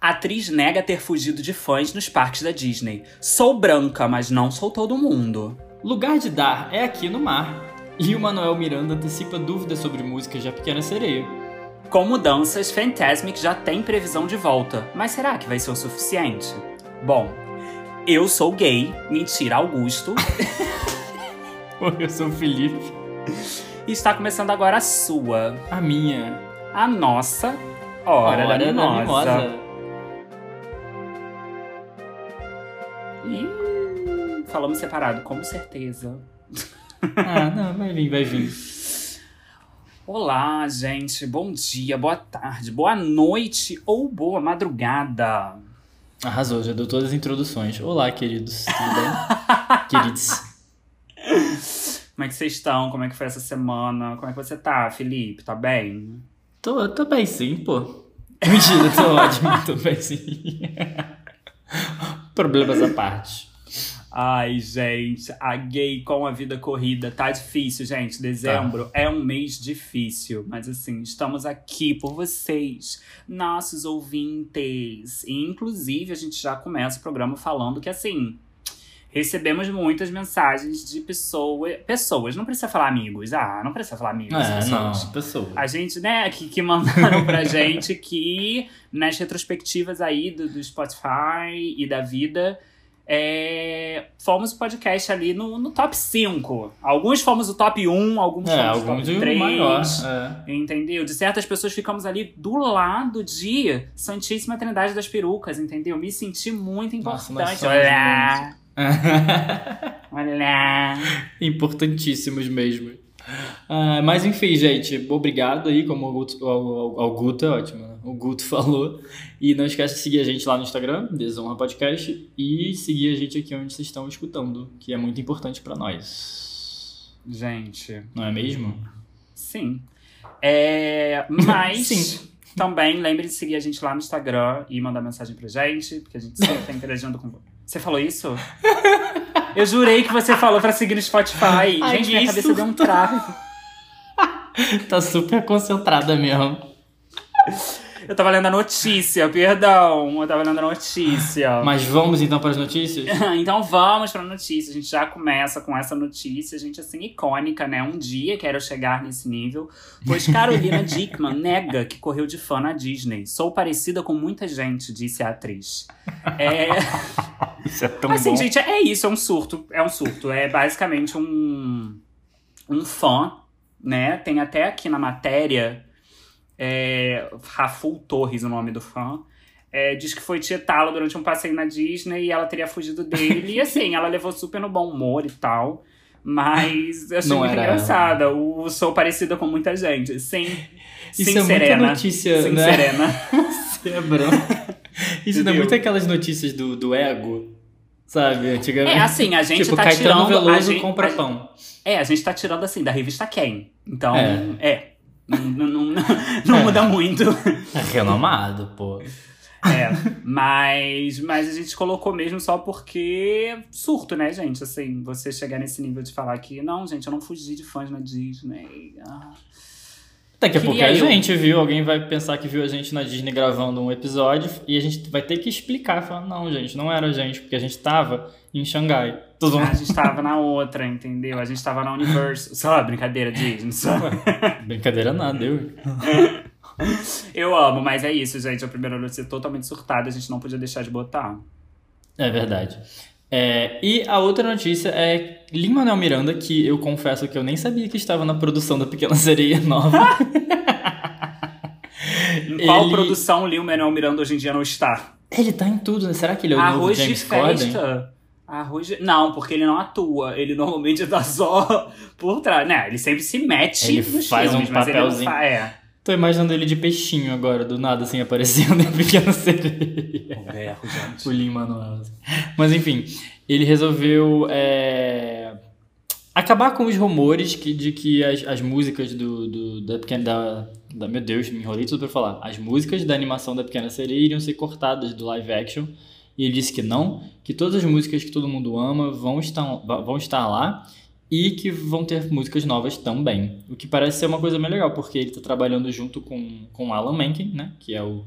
Atriz nega ter fugido de fãs nos parques da Disney. Sou branca, mas não sou todo mundo. Lugar de dar é aqui no mar. E o Manuel Miranda antecipa dúvidas sobre músicas da Pequena Sereia. Com mudanças, Fantasmic já tem previsão de volta, mas será que vai ser o suficiente? Bom, eu sou gay, mentira, Augusto. eu sou o Felipe. E está começando agora a sua, A minha. a nossa Hora, da Mimosa. Falamos separado, com certeza. Ah, não, vai vir, vai vir. Olá, gente. Bom dia, boa tarde, boa noite ou boa madrugada. Arrasou, já deu todas as introduções. Olá, queridos. Tudo bem? Queridos. Como é que vocês estão? Como é que foi essa semana? Como é que você tá, Felipe? Tá bem? Tô, tô bem sim, pô. Mentira, tô ótimo, tô bem sim. Problemas à parte. Ai, gente, a gay com a vida corrida tá difícil, gente. Dezembro é um mês difícil, mas assim, estamos aqui por vocês, nossos ouvintes. E, inclusive, a gente já começa o programa falando que assim, recebemos muitas mensagens de pessoas. Pessoas, não precisa falar amigos. Ah, não precisa falar amigos. É, pessoas. não, pessoa. A gente, né, que, que mandaram pra gente que nas retrospectivas aí do, do Spotify e da vida, é, fomos o podcast ali no, no top 5. Alguns fomos o top 1, alguns É, fomos o alguns top de 3. maior. É. Entendeu? De certas pessoas ficamos ali do lado de Santíssima Trindade das Perucas, entendeu? Me senti muito Nossa, importante. nós somos Olha lá, olha lá. Importantíssimos mesmo. Ah, mas enfim, gente, obrigado aí, como o Guto, o, o, Guto é ótimo, né? O Guto falou. E não esquece de seguir a gente lá no Instagram, Desonra Podcast, e seguir a gente aqui onde vocês estão escutando, que é muito importante pra nós. Gente, Não é mesmo? sim. É, mas Sim. também lembre de seguir a gente lá no Instagram e mandar mensagem pra gente, porque a gente sempre tá interagindo com você. falou isso? Eu jurei que você falou pra seguir no Spotify. Ai, gente, minha cabeça deu um trave. Tá super concentrada mesmo. Eu tava lendo a notícia, perdão. Eu tava lendo a notícia. Mas vamos então para as notícias? Então vamos pra notícia. A gente já começa com essa notícia, gente, assim, icônica, né? Um dia quero chegar nesse nível, pois Carolina Dickman nega que correu de fã na Disney. Sou parecida com muita gente, disse a atriz. É. Isso é tão Assim, gente, é isso, é um surto. É um surto. É basicamente um, um fã, né? Tem até aqui na matéria. É, Raful Torres, o nome do fã. é, diz que foi tietá-lo durante um passeio na Disney e ela teria fugido dele. e assim, ela levou super no bom humor e tal. Mas eu achei muito engraçada. O sou parecida com muita gente. Sim, Isso sim, é muita Serena. notícia, sim, né? Serena. É. Isso é Entendeu? muito aquelas notícias do, do ego, sabe? Antigamente. É assim, a gente tipo, tá Caetano tirando. a Veloso gente, compra a- pão. É, a gente tá tirando assim da revista Quem. Então, É. é. Não, não, não, não É. muda muito. É renomado, pô. É. Mas, mas a gente colocou mesmo só porque surto, né, gente? Assim, você chegar nesse nível de falar que, não, gente, eu não fugi de fãs na Disney. Ah. Daqui a pouco a eu. gente viu, alguém vai pensar que viu a gente na Disney gravando um episódio e a gente vai ter que explicar, falar, não, gente, não era a gente, porque a gente tava em Xangai. Tudo A gente tava na outra, entendeu? A gente tava na Universal. Só brincadeira, Disney. Só. Brincadeira nada, eu. Eu amo, mas é isso, gente. A primeira notícia totalmente surtada, a gente não podia deixar de botar. É verdade. É, e a outra notícia é Lin-Manuel Miranda, que eu confesso que eu nem sabia que estava na produção da Pequena Sereia Nova. Em qual Ele- produção o Lil Manuel Miranda hoje em dia não está? ele tá em tudo, né? Será que ele é o novo Arroz de James Corden? festa. Arroz de... Não, porque ele não atua. Ele normalmente tá só por trás. Né? Ele sempre se mete Ele nos faz um filmes, mas ele não papelzinho. fa... É. Tô imaginando ele de peixinho agora, do nada, assim, aparecendo em Pequena Sereia. O berro, gente. O Lin-Manuel. Mas enfim, ele resolveu é, acabar com os rumores que, de que as, as músicas do, do- da pequena. Da, da- meu Deus, me enrolei tudo pra falar. As músicas da animação da Pequena Sereia iriam ser cortadas do live action. E ele disse que não, que todas as músicas que todo mundo ama vão estar, vão estar lá e que vão ter músicas novas também. O que parece ser uma coisa bem legal, porque ele tá trabalhando junto com, com Alan Menken, né? Que é o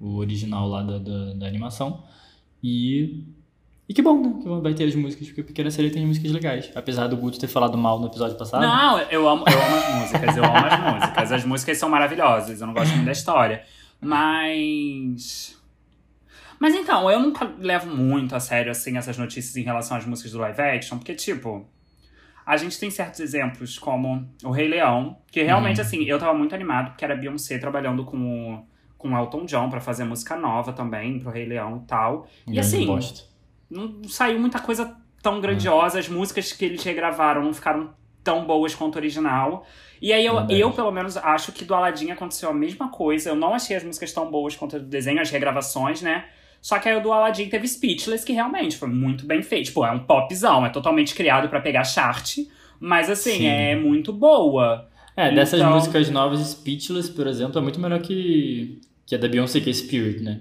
o original lá da, da, da animação. E. E que bom, né? Que vai ter as músicas, porque Pequena Sereia tem músicas legais. Apesar do Guto ter falado mal no episódio passado. Não, eu amo, eu amo as músicas, eu amo as músicas. As músicas são maravilhosas, eu não gosto muito da história. Mas. Mas então, eu nunca levo muito a sério, assim, essas notícias em relação às músicas do live action, porque, tipo. A gente tem certos exemplos, como o Rei Leão, que realmente, Uhum. assim, eu tava muito animado, porque era Beyoncé trabalhando com o, com o Elton John pra fazer música nova também, pro Rei Leão e tal. E Grande assim, não saiu muita coisa tão grandiosa. As músicas que eles regravaram não ficaram tão boas quanto o original. E aí eu, Verdade. eu, pelo menos, acho que do Aladdin aconteceu a mesma coisa. Eu não achei as músicas tão boas quanto a do desenho, as regravações, né? Só que aí o do Aladdin teve Speechless, que realmente foi muito bem feito. Tipo, é um popzão, é totalmente criado pra pegar chart. Mas assim, Sim. é muito boa. É, dessas Então- músicas novas, Speechless, por exemplo, é muito melhor que, que a da Beyoncé, que é Spirit, né?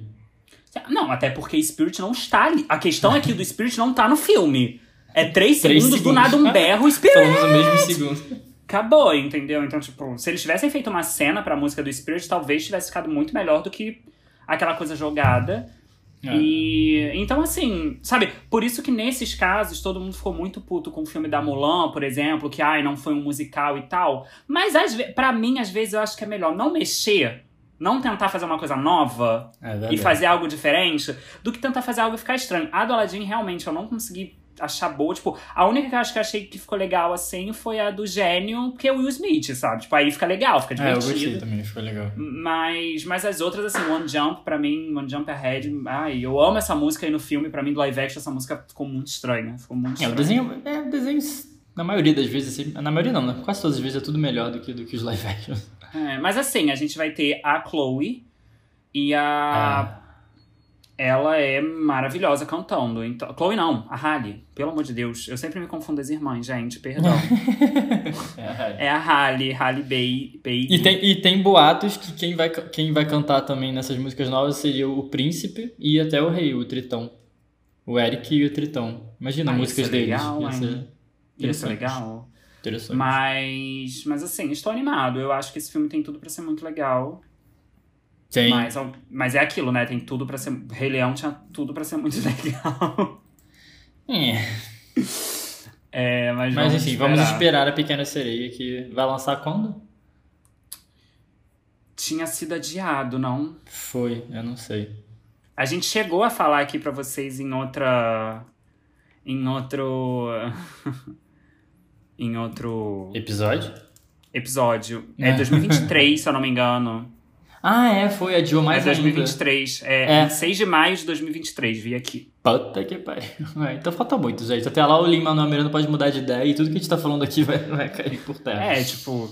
Não, até porque Spirit não está ali. A questão é que o do Spirit não tá no filme. É três, Três segundos, do segundos. nada um berro, Spirit. Falamos no mesmo segundo. Acabou, entendeu? Então, tipo, se eles tivessem feito uma cena pra música do Spirit, talvez tivesse ficado muito melhor do que aquela coisa jogada. É. E então, assim, sabe, por isso que nesses casos todo mundo ficou muito puto com o filme da Mulan, por exemplo, que ai, não foi um musical e tal. Mas às pra mim, às vezes, eu acho que é melhor não mexer, não tentar fazer uma coisa nova É e fazer algo diferente, do que tentar fazer algo e ficar estranho. A do Aladdin, realmente, eu não consegui achar boa. Tipo, a única que eu acho que eu achei que ficou legal assim foi a do gênio, que é o Will Smith, sabe? Tipo, aí fica legal, fica É, eu divertido. gostei também, foi legal. Mas, mas as outras, assim, One Jump, pra mim, One Jump Ahead, ai, eu amo essa música aí no filme, pra mim, do live action, essa música ficou muito estranha. Ficou muito É, o estranha. desenho, é, o desenho, na maioria das vezes, assim, na maioria não, né? Quase todas as vezes é tudo melhor do que, do que os live actions. É, mas assim, a gente vai ter a Chloe e a. Ela é maravilhosa cantando. Então, Chloe não, a Halle. Pelo amor de Deus. Eu sempre me confundo as irmãs, gente. Perdão. É, é a Halle, Halle Bay, Bailey. E tem, e tem boatos que quem vai, quem vai cantar também nessas músicas novas seria o príncipe e até o rei, o Tritão. O Eric e o Tritão. Imagina Ah, músicas ser deles. legal, ia hein? ser ser interessante. legal. Interessante. Mas, mas assim, estou animado. Eu acho que esse filme tem tudo pra ser muito legal. Tem. Mas, mas é aquilo, né? Tem tudo pra ser. Rei Leão tinha tudo pra ser muito legal. É. É, mas, Mas enfim, vamos esperar a Pequena Sereia que vai lançar quando? Tinha sido adiado, não? Foi, eu não sei. A gente chegou a falar aqui pra vocês em outra. Em outro. em outro Episódio? episódio. É É. 2023, se eu não me engano. Ah, é, foi, adiou mais é ainda. 2023. É, É. em 6 de maio de 2023, vi aqui. Puta que pariu. É, então falta muito, gente. Até lá o Lin-Manuel Miranda pode mudar de ideia e tudo que a gente tá falando aqui vai, vai cair por terra. É, tipo.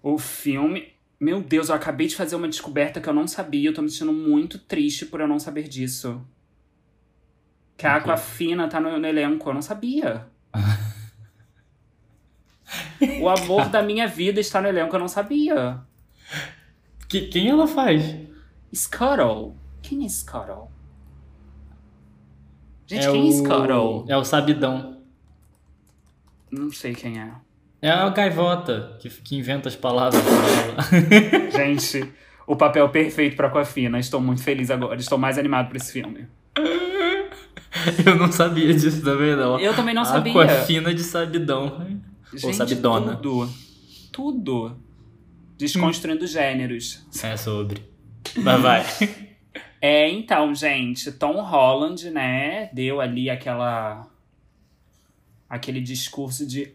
O filme. Meu Deus, eu acabei de fazer uma descoberta que eu não sabia. Eu tô me sentindo muito triste por eu não saber disso. Que a? Aquafina tá no, no elenco. Eu não sabia. o amor da minha vida está no elenco. Eu não sabia. Que- quem ela faz? Scuttle. Quem é Scuttle? Gente, é quem o... é Scuttle? É o Sabidão. Não sei quem é. É a gaivota que, que inventa as palavras. Gente, o papel perfeito pra Aquafina. Estou muito feliz agora. Estou mais animado pra esse filme. Eu não sabia disso também, não. Eu também não sabia. Aquafina de Sabidão. Ou Gente, Sabidona. Tudo. Tudo. Desconstruindo gêneros. É sobre. Mas vai. É, então, gente, Tom Holland, né, deu ali aquela. aquele discurso de.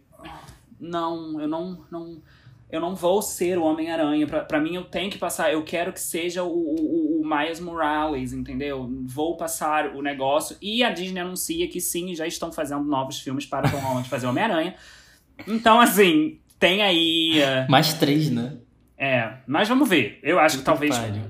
Não, eu não. não eu não vou ser o Homem-Aranha. Pra, pra mim, eu tenho que passar. Eu quero que seja o, o, o Miles Morales, entendeu? Vou passar o negócio. E a Disney anuncia que sim, já estão fazendo novos filmes para Tom Holland fazer Homem-Aranha. Então, assim, tem aí. eh, Mais três, né? É, mas vamos ver. Eu acho que Puta talvez. pariu.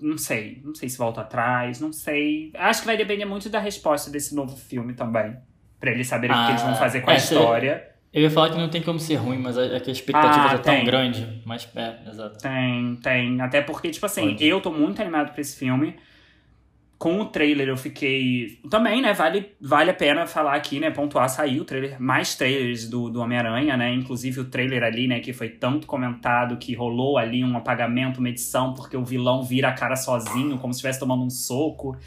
Não sei. Não sei se volta atrás, não sei. Acho que vai depender muito da resposta desse novo filme também. Pra eles saberem o que eles vão Ah, fazer com a é, se- história. Eu ia falar que não tem como ser ruim, mas é que a expectativa Ah, tá tão tem. grande. Mas é, exato. Tem, tem. Até porque, tipo assim, Pode. eu tô muito animado pra esse filme. Com o trailer eu fiquei. Também, né? Vale, vale a pena falar aqui, né? Pontuar, saiu o trailer, mais trailers do, do Homem-Aranha, né? Inclusive o trailer ali, né? Que foi tanto comentado que rolou ali um apagamento, uma edição, porque o vilão vira a cara sozinho, como se estivesse tomando um soco.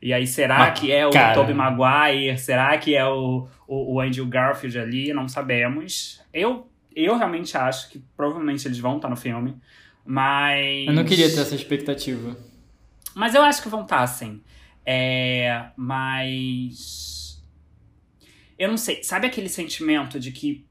E aí, será que é o cara. Tobey Maguire? Será que é o, o, o Andrew Garfield ali? Não sabemos. Eu, eu realmente acho que provavelmente eles vão estar no filme. Mas. Eu não queria ter essa expectativa. Mas eu acho que vão estar, sim. É, mas. Eu não sei. Sabe aquele sentimento de que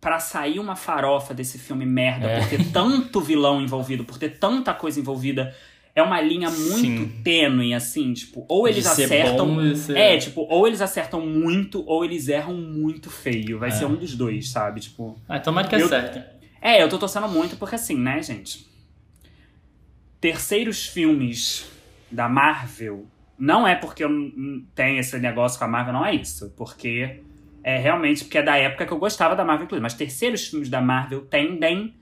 pra sair uma farofa desse filme merda, É. por ter tanto vilão envolvido, por ter tanta coisa envolvida, é uma linha muito Sim. tênue, assim, tipo, ou eles acertam. bom ser- É, tipo, ou eles acertam muito, ou eles erram muito feio. Vai É. ser um dos dois, sabe? Tipo. Ah, tomara que Eu- acertem. É, eu tô torcendo muito porque assim, né, gente? Terceiros filmes da Marvel não é porque eu tenho esse negócio com a Marvel, não é isso. Porque é realmente porque é da época que eu gostava da Marvel, inclusive. Mas terceiros filmes da Marvel tendem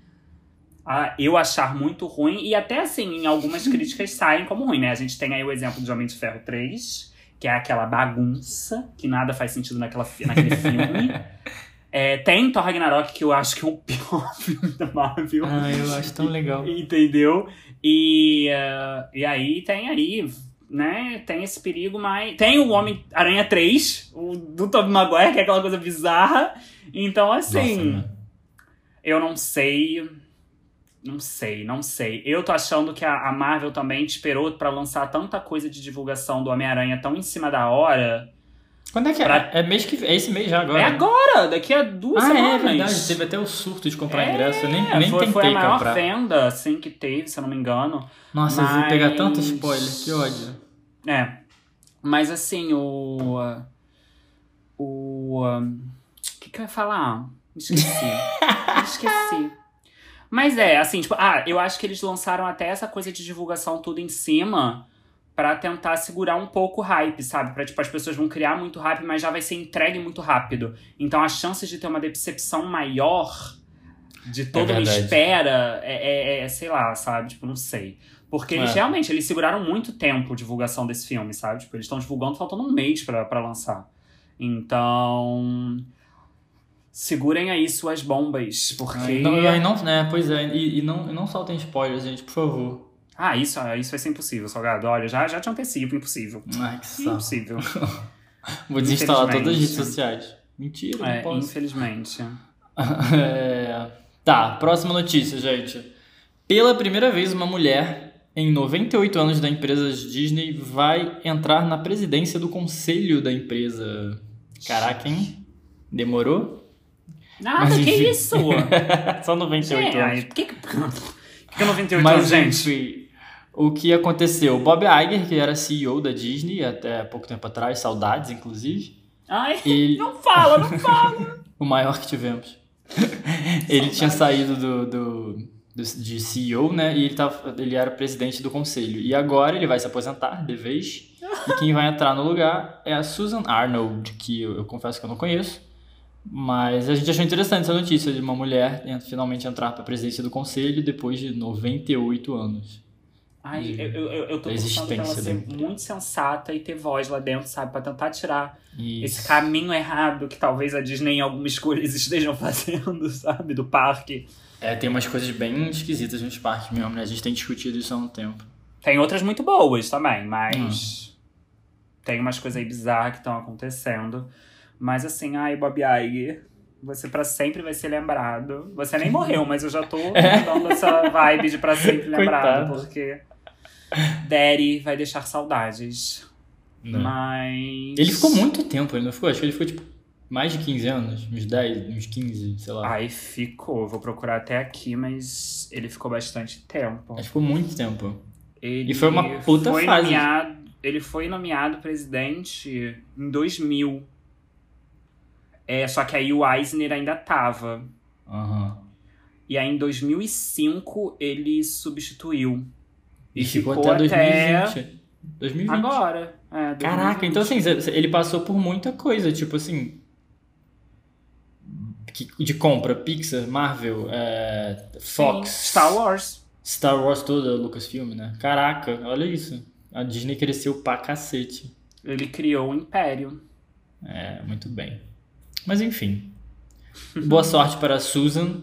a eu achar muito ruim e até assim, em algumas críticas saem como ruim, né? A gente tem aí o exemplo de Homem de Ferro 3, que é aquela bagunça, que nada faz sentido naquela, naquele filme. É, tem Thor Ragnarok, que eu acho que é o pior filme da Marvel. Ah, eu acho tão legal. Entendeu? E, eh, e aí tem aí, né? Tem esse perigo, mas. Tem o Homem-Aranha 3, o do Tobey Maguire, que é aquela coisa bizarra. Então, assim, Nossa, né? eu não sei. Não sei, não sei. Eu tô achando que a, a Marvel também esperou pra lançar tanta coisa de divulgação do Homem-Aranha tão em cima da hora. Quando é que é? Pra- É mês que É esse mês já agora. É agora, daqui a duas Ah, é semanas. verdade. Teve até o surto de comprar É, ingresso. Eu nem, nem foi, tentei foi a maior comprar. venda, assim, que teve, se eu não me engano. Nossa, eu vou pegar tanto Mas- spoiler. Que ódio. É. Mas assim, o. O. O que, que eu ia falar? Esqueci. Esqueci. Mas é, assim, tipo, ah, eu acho que eles lançaram até essa coisa de divulgação tudo em cima pra tentar segurar um pouco o hype, sabe? Pra, tipo, as pessoas vão criar muito hype, mas já vai ser entregue muito rápido. Então as chances de ter uma decepção maior de toda uma verdade. espera é, é- é, sei lá, sabe? Tipo, não sei. Porque eles É. realmente, eles seguraram muito tempo a divulgação desse filme, sabe? Tipo, eles estão divulgando faltando um mês pra lançar. Então. Segurem aí suas bombas, porque. Ai, não, ai, não, né, pois é. E, e não, e não soltem spoilers, gente, por favor. Ah, isso, isso vai ser impossível, Salgado. Olha, já, já te antecipo, impossível. Ai, que saco. Impossível. Vou desinstalar todas as redes sociais. Mentira, É, não posso. infelizmente. É, Tá, próxima notícia, gente. Pela primeira vez, uma mulher em 98 anos da empresa Disney vai entrar na presidência do conselho da empresa. Caraca, hein? Demorou? Nada, Mas, que enfim. isso? Só 98 Gente, anos. por que, que, que 98 Mas, anos, gente? enfim, o que aconteceu? Bob Iger, que era CEO da Disney até pouco tempo atrás, saudades, inclusive, Ai, ele, não fala, não fala. o maior que tivemos. ele tinha saído do, do, do- de CEO, né? E ele, tava, ele era presidente do conselho. E agora ele vai se aposentar, de vez. E quem vai entrar no lugar é a Susan Arnold, que eu, eu confesso que eu não conheço. Mas a gente achou interessante essa notícia de uma mulher en- finalmente entrar para a presidência do conselho depois de 98 anos. Ai, De- eu, eu, eu tô pensando pra ela ser muito sensata e ter voz lá dentro, sabe? Pra tentar tirar E esse caminho errado que talvez a Disney em algumas escolhas estejam fazendo, sabe? Do parque. É, tem umas coisas bem esquisitas nos parques mesmo, né? A gente tem discutido isso há um tempo. Tem outras muito boas também, mas Hum. tem umas coisas aí bizarras que estão acontecendo. Mas assim, ai, Bob Iger, você pra sempre vai ser lembrado. Você nem morreu, mas eu já tô dando essa vibe de pra sempre lembrado, Coitado. porque Daddy vai deixar saudades. Mas. Ele ficou muito tempo, ele não ficou? Acho que ele ficou tipo mais de 15 anos, uns 10, uns 15, sei lá. Ai, ficou. Vou procurar até aqui, mas ele ficou bastante tempo. Acho que ficou muito tempo. Ele E foi uma puta foi fase. Nomeado, ele foi nomeado presidente em 2000. É, só que aí o Eisner ainda tava. Aham. E aí em 2005 ele substituiu. E, ficou, até 2020. 2020. Agora. É, Caraca, 2020. então assim, ele passou por muita coisa, tipo assim. que- De compra, Pixar, Marvel, é, Fox, Sim, Star Wars. Star Wars toda, Lucasfilm, né? Caraca, olha isso. A Disney cresceu pra cacete. Ele criou o império. É, muito bem. Mas enfim. Boa sorte para a Susan,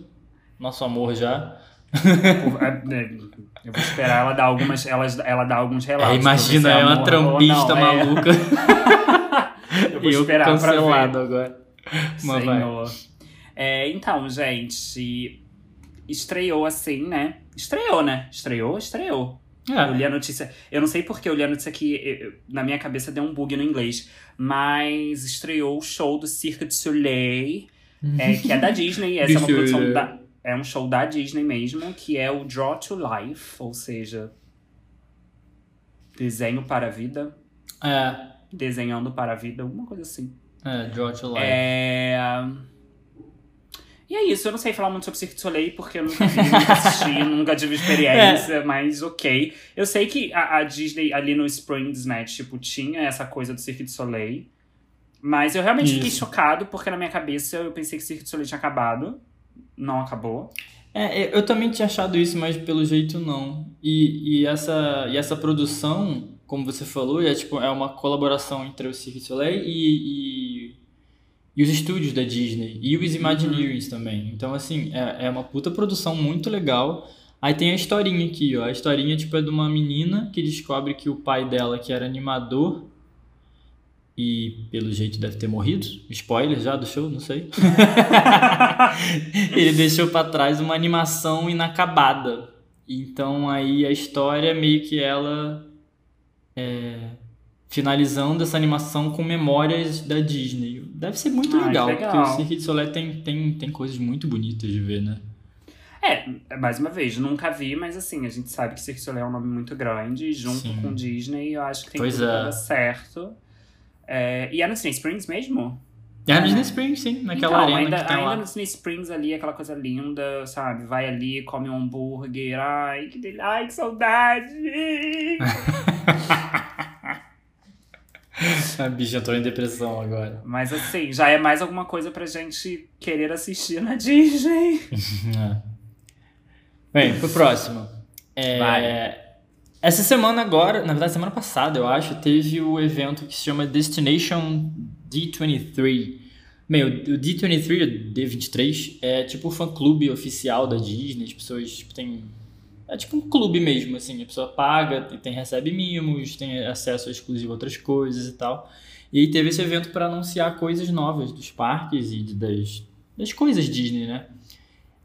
nosso amor já. É, eu vou esperar ela dar algumas. Ela, ela dar alguns relatos. É, imagina, é uma trampista não, é. maluca. É. eu vou eu esperar cancelado pra ver. agora. Mas Senhor. É, então, gente, estreou assim, né? Estreou, né? Estreou, estreou. É. Eu li a notícia. Eu não sei porque eu li a notícia aqui, na minha cabeça deu um bug no inglês. Mas estreou o show do Cirque du Soleil, é, que é da Disney. Essa é uma produção da. É um show da Disney mesmo, que é o Draw to Life, ou seja, desenho para a vida. É. Desenhando para a vida, alguma coisa assim. É, Draw to Life. É. E é isso, eu não sei falar muito sobre Cirque du Soleil, porque eu nunca vi, nunca assisti, nunca tive experiência, é. mas ok. Eu sei que a, a, Disney ali no Springs, né, tipo, tinha essa coisa do Cirque du Soleil. Mas eu realmente isso. fiquei chocado, porque na minha cabeça eu pensei que Cirque du Soleil tinha acabado. Não acabou. É, eu também tinha achado isso, mas pelo jeito não. E, e, essa, e essa produção, como você falou, é, tipo, é uma colaboração entre o Cirque du Soleil e, e e os estúdios da Disney e os Imagineers uhum. também. Então, assim, é, é uma puta produção muito legal. Aí tem a historinha aqui, ó. A historinha, tipo, é de uma menina que descobre que o pai dela, que era animador, e pelo jeito deve ter morrido. Spoiler já do show, não sei. Ele deixou para trás uma animação inacabada. Então aí a história meio que ela é, finalizando essa animação com memórias da Disney. Deve ser muito legal, legal, porque o Cirque du Soleil tem, tem, tem coisas muito bonitas de ver, né? É, mais uma vez, nunca vi, mas assim, a gente sabe que Cirque du Soleil é um nome muito grande, junto Sim. com Disney, eu acho que tem pois tudo é. certo. É, e é no Disney Springs mesmo? É no Disney Springs, sim, naquela então, arena ainda, que tem ainda lá. no Disney Springs ali, aquela coisa linda, sabe? Vai ali, come um hambúrguer, ai, que, del... ai, que saudade! A bicha entrou em depressão agora. Mas assim, já é mais alguma coisa pra gente querer assistir na Disney. é. Bem, pro próximo. É, Vai. Essa semana agora, na verdade semana passada eu acho, teve o evento que se chama Destination D23. Bem, o D23, o D23, é tipo o fã-clube oficial da Disney. As pessoas tipo, têm é tipo um clube mesmo, assim, a pessoa paga, tem, recebe mimos, tem acesso exclusivo a outras coisas e tal. E aí teve esse evento para anunciar coisas novas dos parques e das, das coisas Disney, né?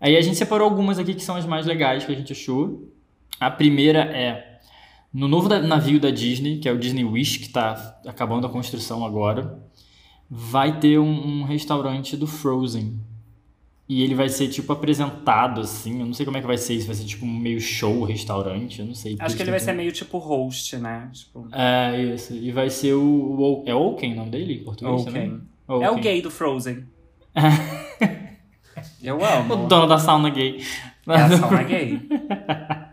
Aí a gente separou algumas aqui que são as mais legais que a gente achou. A primeira é no novo navio da Disney, que é o Disney Wish, que está acabando a construção agora, vai ter um, um restaurante do Frozen. E ele vai ser, tipo, apresentado, assim. Eu não sei como é que vai ser isso. Vai ser, tipo, um meio show, restaurante. Eu não sei. Acho que ele vai ser meio, tipo, host, né? Tipo... É, isso. E vai ser o... o é Oaken o nome dele em português Oaken. também? Oaken. É o gay do Frozen. Eu amo. O dono da sauna gay. É a sauna gay.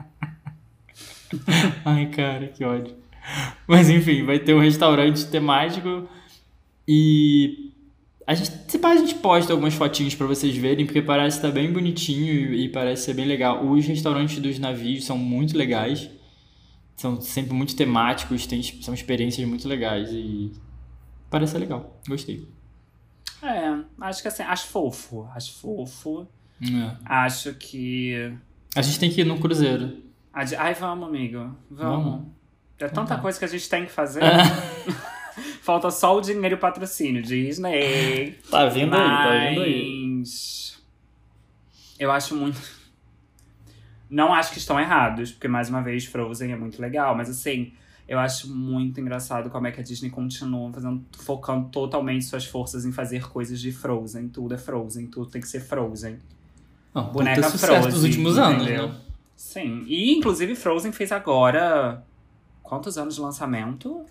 Ai, cara, que ódio. Mas, enfim, vai ter um restaurante temático e a gente, se pá, a gente posta algumas fotinhos para vocês verem, porque parece estar tá bem bonitinho e, e, parece ser bem legal. Os restaurantes dos navios são muito legais. São sempre muito temáticos, tem, são experiências muito legais e parece ser legal. Gostei. É, acho que assim, acho fofo. Acho fofo. É. Acho que. A gente tem que ir no cruzeiro. Ai, vamos, amigo. Vamos. vamos. É tanta uhum. coisa que a gente tem que fazer. É. Falta só o dinheiro e o patrocínio. Disney. Tá vindo Mas... aí, tá vindo aí. Eu acho muito. Não acho que estão errados, porque mais uma vez Frozen é muito legal, mas assim, eu acho muito engraçado como é que a Disney continua fazendo, focando totalmente suas forças em fazer coisas de Frozen. Tudo é Frozen, tudo tem que ser Frozen. Não, Boneca Frozen. dos últimos entendeu? anos, né? Sim. E inclusive Frozen fez agora. Quantos anos de lançamento?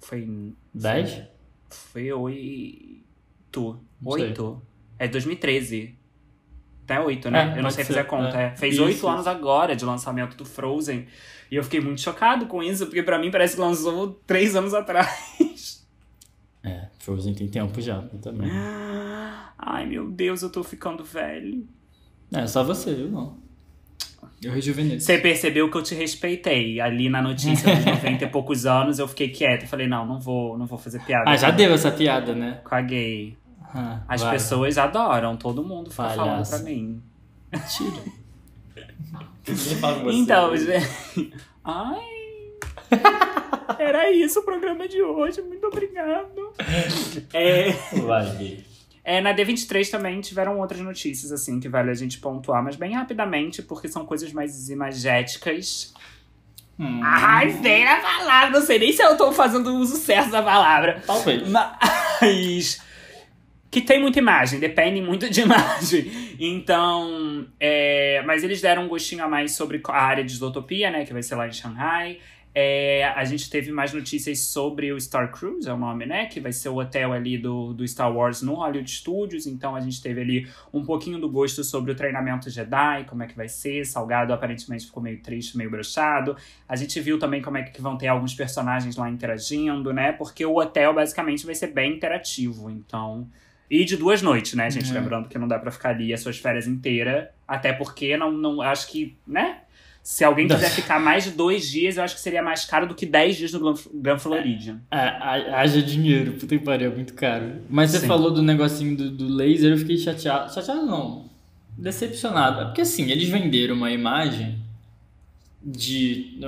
Foi. 10? Foi oito. Oito. É 2013. Até oito, né? É, eu não sei ser. fazer a conta. É. É. Fez oito anos agora de lançamento do Frozen. E eu fiquei muito chocado com isso, porque para mim parece que lançou três anos atrás. É, Frozen tem tempo já, eu também. Ai, meu Deus, eu tô ficando velho. É, só você, eu não. Eu rejuvenesço. Você percebeu que eu te respeitei. Ali na notícia dos 90 e poucos anos, eu fiquei quieta. Falei, não, não vou, não vou fazer piada. Ah, já deu essa piada, né? Com a gay. Ah, As vai. pessoas adoram, todo mundo fica falando Palhaça. pra mim. Mentira. Então, gente. Ai. Era isso o programa de hoje. Muito obrigado. É, Vai. É, na D23 também tiveram outras notícias, assim, que vale a gente pontuar, mas bem rapidamente, porque são coisas mais imagéticas. Hum, Arrasei na palavra. Não sei nem se eu tô fazendo o uso certo da palavra. Talvez. Mas. Que tem muita imagem, depende muito de imagem. Então. é, mas eles deram um gostinho a mais sobre a área de Zootopia, né? Que vai ser lá em Shanghai. É, a gente teve mais notícias sobre o Star Cruise, é o nome, né? Que vai ser o hotel ali do, do Star Wars no Hollywood Studios. Então a gente teve ali um pouquinho do gosto sobre o treinamento Jedi, como é que vai ser. Salgado aparentemente ficou meio triste, meio brochado. A gente viu também como é que vão ter alguns personagens lá interagindo, né? Porque o hotel basicamente vai ser bem interativo. Então. E de duas noites, né, gente? Uhum. Lembrando que não dá pra ficar ali as suas férias inteiras. Até porque não, não acho que, né? Se alguém quiser ficar mais de dois dias, eu acho que seria mais caro do que dez dias no Gran, Gran Floridian. Ah, ah, haja dinheiro, puta que pariu, é muito caro. Mas você Sim. falou do negocinho do, do laser, eu fiquei chateado. Chateado não. Decepcionado. É porque assim, eles venderam uma imagem de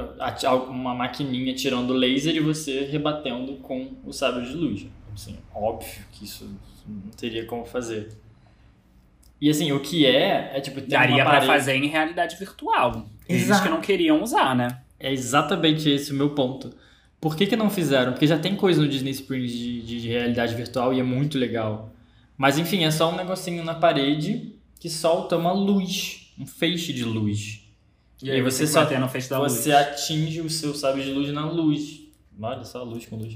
uma maquininha tirando laser e você rebatendo com o sábio de luz. Assim, óbvio que isso não teria como fazer. E assim, o que é, é tipo, tem Daria parede... fazer em realidade virtual. Eles Exato. que não queriam usar, né? É exatamente esse o meu ponto. Por que, que não fizeram? Porque já tem coisa no Disney Springs de, de realidade virtual e é muito legal. Mas enfim, é só um negocinho na parede que solta uma luz, um feixe de luz. E aí você só- só tem no Feixe da Luz. Você atinge o seu sábio de luz na luz. Olha só a luz com luz.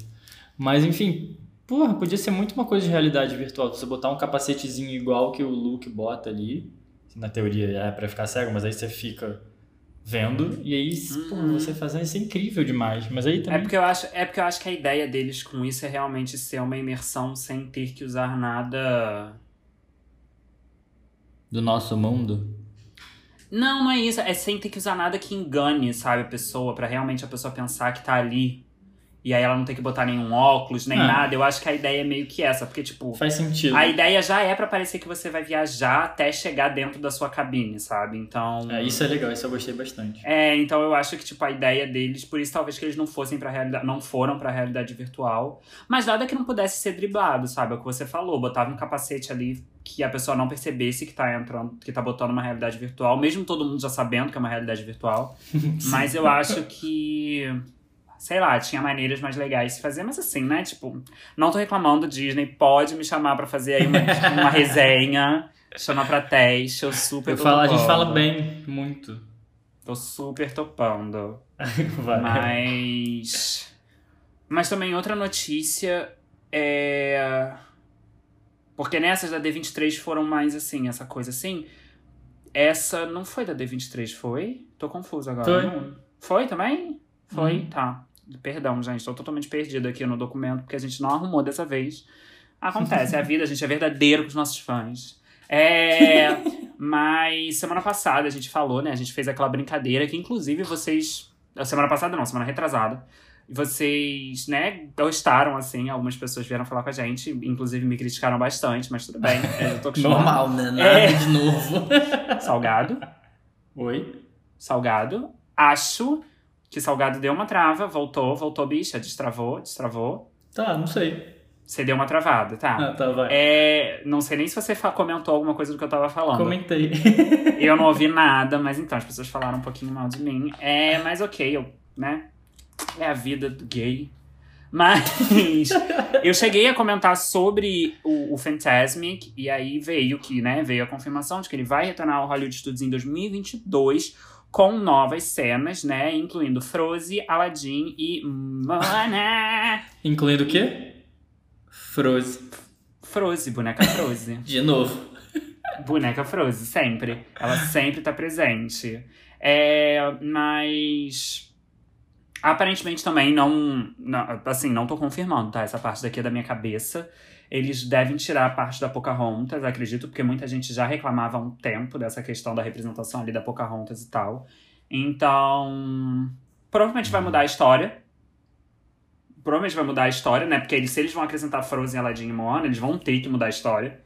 Mas enfim, porra, podia ser muito uma coisa de realidade virtual. Você botar um capacetezinho igual que o Luke bota ali. Na teoria é pra ficar cego, mas aí você fica vendo. E aí, pô, Uhum. você fazendo isso é incrível demais. Mas aí É também. porque, eu acho, é porque eu acho que a ideia deles com isso é realmente ser uma imersão sem ter que usar nada. Do nosso mundo. Não, não é isso. É sem ter que usar nada que engane, sabe, a pessoa, pra realmente a pessoa pensar que tá ali. E aí ela não tem que botar nenhum óculos, nem Ah. nada. Eu acho que a ideia é meio que essa, porque, tipo, Faz sentido. a ideia já é pra parecer que você vai viajar até chegar dentro da sua cabine, sabe? Então. É, isso é legal, isso eu gostei bastante. É, então eu acho que, tipo, a ideia deles, por isso talvez que eles não fossem pra realidade, não foram pra realidade virtual. Mas nada que não pudesse ser driblado, sabe? É o que você falou, botava um capacete ali que a pessoa não percebesse que tá entrando, que tá botando uma realidade virtual, mesmo todo mundo já sabendo que é uma realidade virtual. mas eu acho que. Sei lá, tinha maneiras mais legais de fazer, mas assim, né? Tipo, não tô reclamando, Disney pode me chamar pra fazer aí uma, uma resenha, chama pra teste, eu super Eu falo, a gente fala bem, muito. Tô super topando. Mas. Mas também outra notícia é. Porque nessas da D23 foram mais assim, essa coisa assim. Essa não foi da D23, foi? Tô confuso agora. Foi. Não. Foi também? Foi? Uhum. Tá. Perdão, gente. Tô totalmente perdido aqui no documento, porque a gente não arrumou dessa vez. Acontece, é a vida, a gente é verdadeiro com os nossos fãs. É. Mas semana passada a gente falou, né? A gente fez aquela brincadeira que, inclusive, vocês. Semana passada não, semana retrasada. Vocês, né, gostaram, assim. Algumas pessoas vieram falar com a gente, inclusive me criticaram bastante, mas tudo bem. Eu tô acostumado. Normal, né? Nada É. de novo. Salgado. Oi? Salgado. Acho que Salgado deu uma trava, voltou, voltou, bicha, destravou, destravou. Tá, não sei. Você deu uma travada, tá? Ah, tá, vai. É, não sei nem se você comentou alguma coisa do que eu tava falando. Comentei. Eu não ouvi nada, mas então, as pessoas falaram um pouquinho mal de mim. É, mas ok, eu, né? É a vida do gay. Mas eu cheguei a comentar sobre o, o Fantasmic, e aí veio que, né? Veio a confirmação de que ele vai retornar ao Hollywood Studios em 2022 com novas cenas, né? Incluindo Frozen, Aladdin e Moana. Incluindo o quê? Froze. Frozen, boneca Frozen. De novo. Boneca Frozen, sempre. Ela sempre tá presente. É, mas. Aparentemente também não, não. Assim, não tô confirmando, tá? Essa parte daqui é da minha cabeça. Eles devem tirar a parte da Pocahontas, acredito, porque muita gente já reclamava há um tempo dessa questão da representação ali da Pocahontas e tal. Então. Provavelmente vai mudar a história. Provavelmente vai mudar a história, né? Porque eles, se eles vão acrescentar Frozen, Aladdin e Moana, eles vão ter que mudar a história.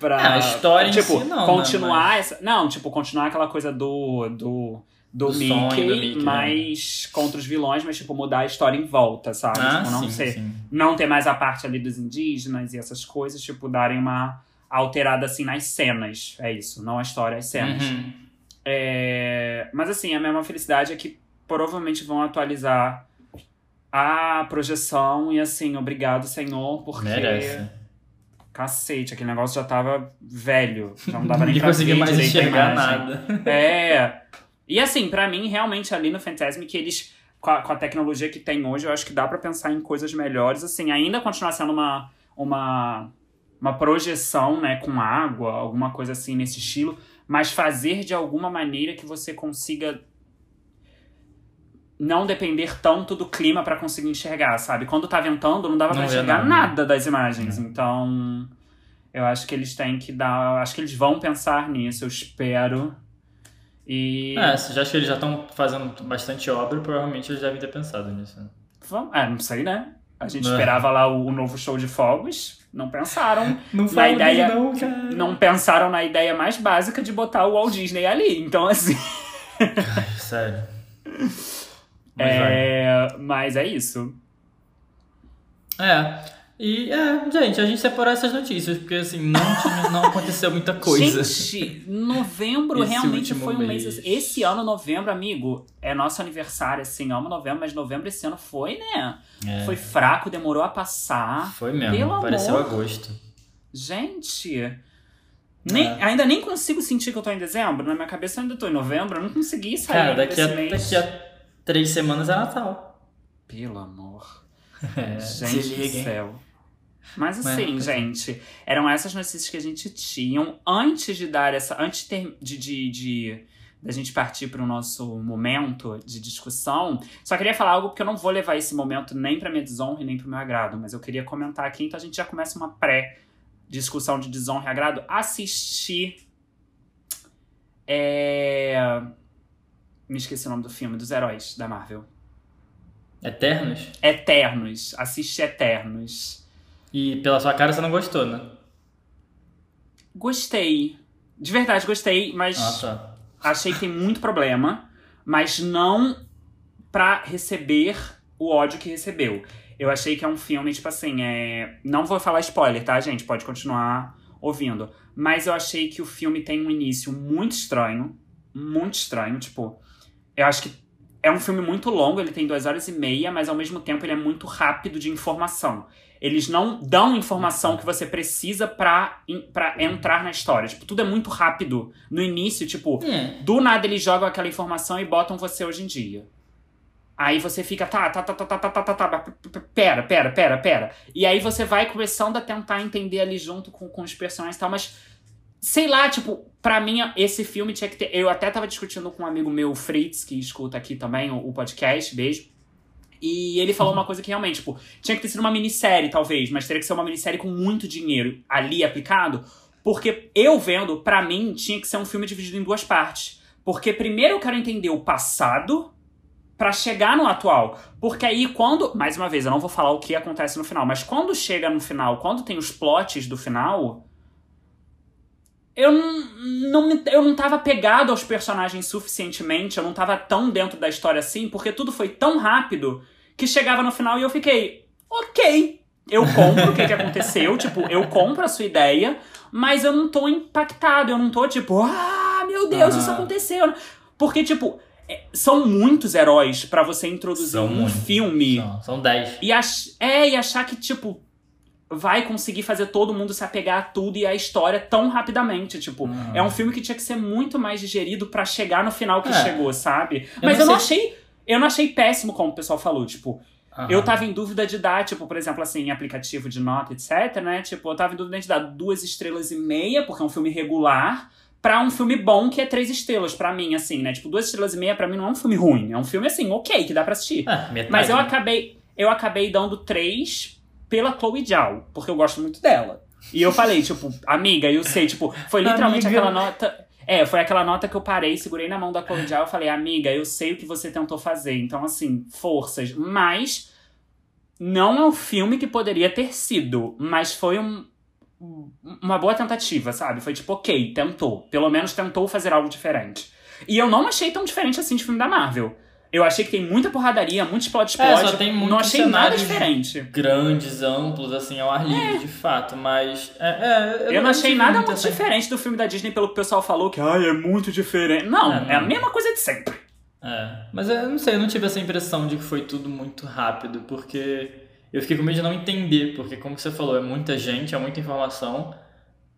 Pra, É, a história tipo, si não, né, continuar essa. Não, tipo, continuar aquela coisa do. do do, Do Mickey, do Mickey, né? mas contra os vilões, mas tipo, mudar a história em volta, sabe? Ah, tipo, não sim, ser sim. não ter mais a parte ali dos indígenas e essas coisas, tipo, darem uma alterada assim nas cenas. É isso, não a história, as cenas. Uhum. É, Mas assim, a mesma felicidade é que provavelmente vão atualizar a projeção e assim, obrigado, Senhor, porque. Merece. Cacete, aquele negócio já tava velho. Já não dava nem pra ver mais direito a enxergar nada. É. E assim, pra mim, realmente, ali no Fantasmic, eles. Com a, com a tecnologia que tem hoje, eu acho que dá pra pensar em coisas melhores. Assim, ainda continuar sendo uma. uma uma projeção, né, com água, alguma coisa assim nesse estilo, mas fazer de alguma maneira que você consiga não depender tanto do clima pra conseguir enxergar, sabe? Quando tá ventando, não dava Não pra vê enxergar nada. nada das imagens. Então, eu acho que eles têm que dar, acho que eles vão pensar nisso, eu espero. E É, já acho que eles já estão fazendo bastante obra, provavelmente eles devem ter pensado nisso. né? Vamos- é, não sei, né? A gente É. esperava lá o, o novo show de fogos, não pensaram. Não fala ideia- não. Não pensaram na ideia mais básica de botar o Walt Disney ali. Então, assim. Sério. Mas vai. É, mas é isso. É. E, é, gente, a gente separou essas notícias, porque, assim, não, tinha, não aconteceu muita coisa. Gente, novembro Esse realmente foi um mês. mês. Esse ano, novembro, amigo, é nosso aniversário, assim, amo novembro, mas novembro esse ano foi, né? É, Foi fraco, demorou a passar. foi mesmo, Pelo pareceu amor. agosto. Gente. Nem, É. Ainda nem consigo sentir que eu tô em dezembro. Na minha cabeça eu ainda tô em novembro. Eu não consegui sair Cara, daqui a, mês. daqui a três semanas é Natal. Pelo amor. É, Gente do céu. Mas Mas, assim, pois gente, eram essas notícias que a gente tinha antes de dar essa. Antes de, de, de, da gente partir para o nosso momento de discussão. Só queria falar algo porque eu não vou levar esse momento nem para minha desonra e nem para o meu agrado, mas eu queria comentar aqui, então a gente já começa uma pré-discussão de desonra e agrado. Assistir. É. Me esqueci o nome do filme, dos heróis da Marvel. Eternos? Eternos. Assiste Eternos. E pela sua cara você não gostou, né? Gostei. De verdade, gostei, mas Ah, tá. achei que tem muito problema. Mas não pra receber o ódio que recebeu. Eu achei que é um filme, tipo assim, é... não vou falar spoiler, tá, gente? Pode continuar ouvindo. Mas eu achei que o filme tem um início muito estranho. Muito estranho, tipo... Eu acho que é um filme muito longo, ele tem duas horas e meia, mas ao mesmo tempo ele é muito rápido de informação. Eles não dão informação que você precisa pra, pra entrar na história. Tipo, tudo é muito rápido. No início, tipo, É. do nada eles jogam aquela informação e botam você hoje em dia. Aí você fica, tá, tá, tá, tá, tá, tá, tá, tá, tá, pera, pera, pera, pera. E aí você vai começando a tentar entender ali junto com, com os personagens e tal, mas sei lá, tipo, pra mim esse filme tinha que ter. Eu até tava discutindo com um amigo meu, Fritz, que escuta aqui também o, o podcast, beijo. E ele falou uma coisa que realmente, tipo, tinha que ter sido uma minissérie, talvez, mas teria que ser uma minissérie com muito dinheiro ali aplicado. Porque eu vendo, pra mim, tinha que ser um filme dividido em duas partes. Porque primeiro eu quero entender o passado pra chegar no atual. Porque aí quando, mais uma vez, eu não vou falar o que acontece no final, mas quando chega no final, quando tem os plots do final, eu não, me- eu não tava pegado aos personagens suficientemente, eu não tava tão dentro da história assim, porque tudo foi tão rápido que chegava no final e eu fiquei, ok, eu compro o que, que aconteceu, tipo, eu compro a sua ideia, mas eu não tô impactado, eu não tô tipo, ah, meu Deus, isso Aham. aconteceu. Porque, tipo, é, são muitos heróis pra você introduzir São um muitos. filme São, são 10. e ach... É, e achar que, tipo, vai conseguir fazer todo mundo se apegar a tudo e a história tão rapidamente. Tipo, Uhum. é um filme que tinha que ser muito mais digerido pra chegar no final que É. chegou, sabe? Eu Mas não eu não sei- achei. Eu não achei péssimo, como o pessoal falou. Tipo, Aham. eu tava em dúvida de dar, tipo, por exemplo, assim, em aplicativo de nota, etc, né? Tipo, eu tava em dúvida de dar duas estrelas e meia, porque é um filme regular, pra um filme bom que é três estrelas, pra mim, assim, né? Tipo, duas estrelas e meia pra mim não é um filme ruim. É um filme, assim, ok, que dá pra assistir. Ah, metade, Mas eu né? acabei, eu acabei dando três pela Chloe Zhao, porque eu gosto muito dela. E eu falei, tipo, amiga, eu sei, tipo, foi literalmente Amiga. aquela nota. É, foi aquela nota que eu parei, segurei na mão da Chloe Zhao e falei, amiga, eu sei o que você tentou fazer. Então, assim, forças. Mas não é o filme que poderia ter sido, mas foi um, uma boa tentativa, sabe? Foi tipo, ok, tentou. Pelo menos tentou fazer algo diferente. E eu não achei tão diferente assim de filme da Marvel. Eu achei que tem muita porradaria, muito explode explode. É, só tem não muitos achei nada diferente. Grandes, amplos, assim, ao ar livre, de fato, mas. É, é, Eu não achei tive nada muito diferente do filme da Disney pelo que o pessoal falou que ai, é muito diferente. Não, É, é, a não. mesma coisa de sempre. É, mas eu não sei, eu não tive essa impressão de que foi tudo muito rápido, porque eu fiquei com medo de não entender, porque como você falou, é muita gente, é muita informação,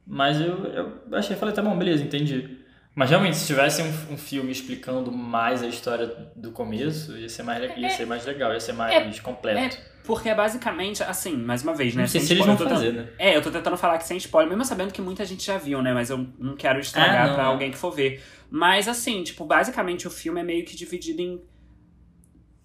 mas eu, eu achei, falei, tá bom, beleza, entendi. Mas realmente, se tivesse um, um filme explicando mais a história do começo, ia ser mais, ia ser mais legal, ia ser mais completo. É, porque é basicamente, assim, mais uma vez, né? não sei sem se eles vão fazer, tentando- né? É, eu tô tentando falar que sem spoiler, mesmo sabendo que muita gente já viu, né? Mas eu não quero estragar Ah, não, pra é. alguém que for ver. Mas, assim, tipo, basicamente o filme é meio que dividido em.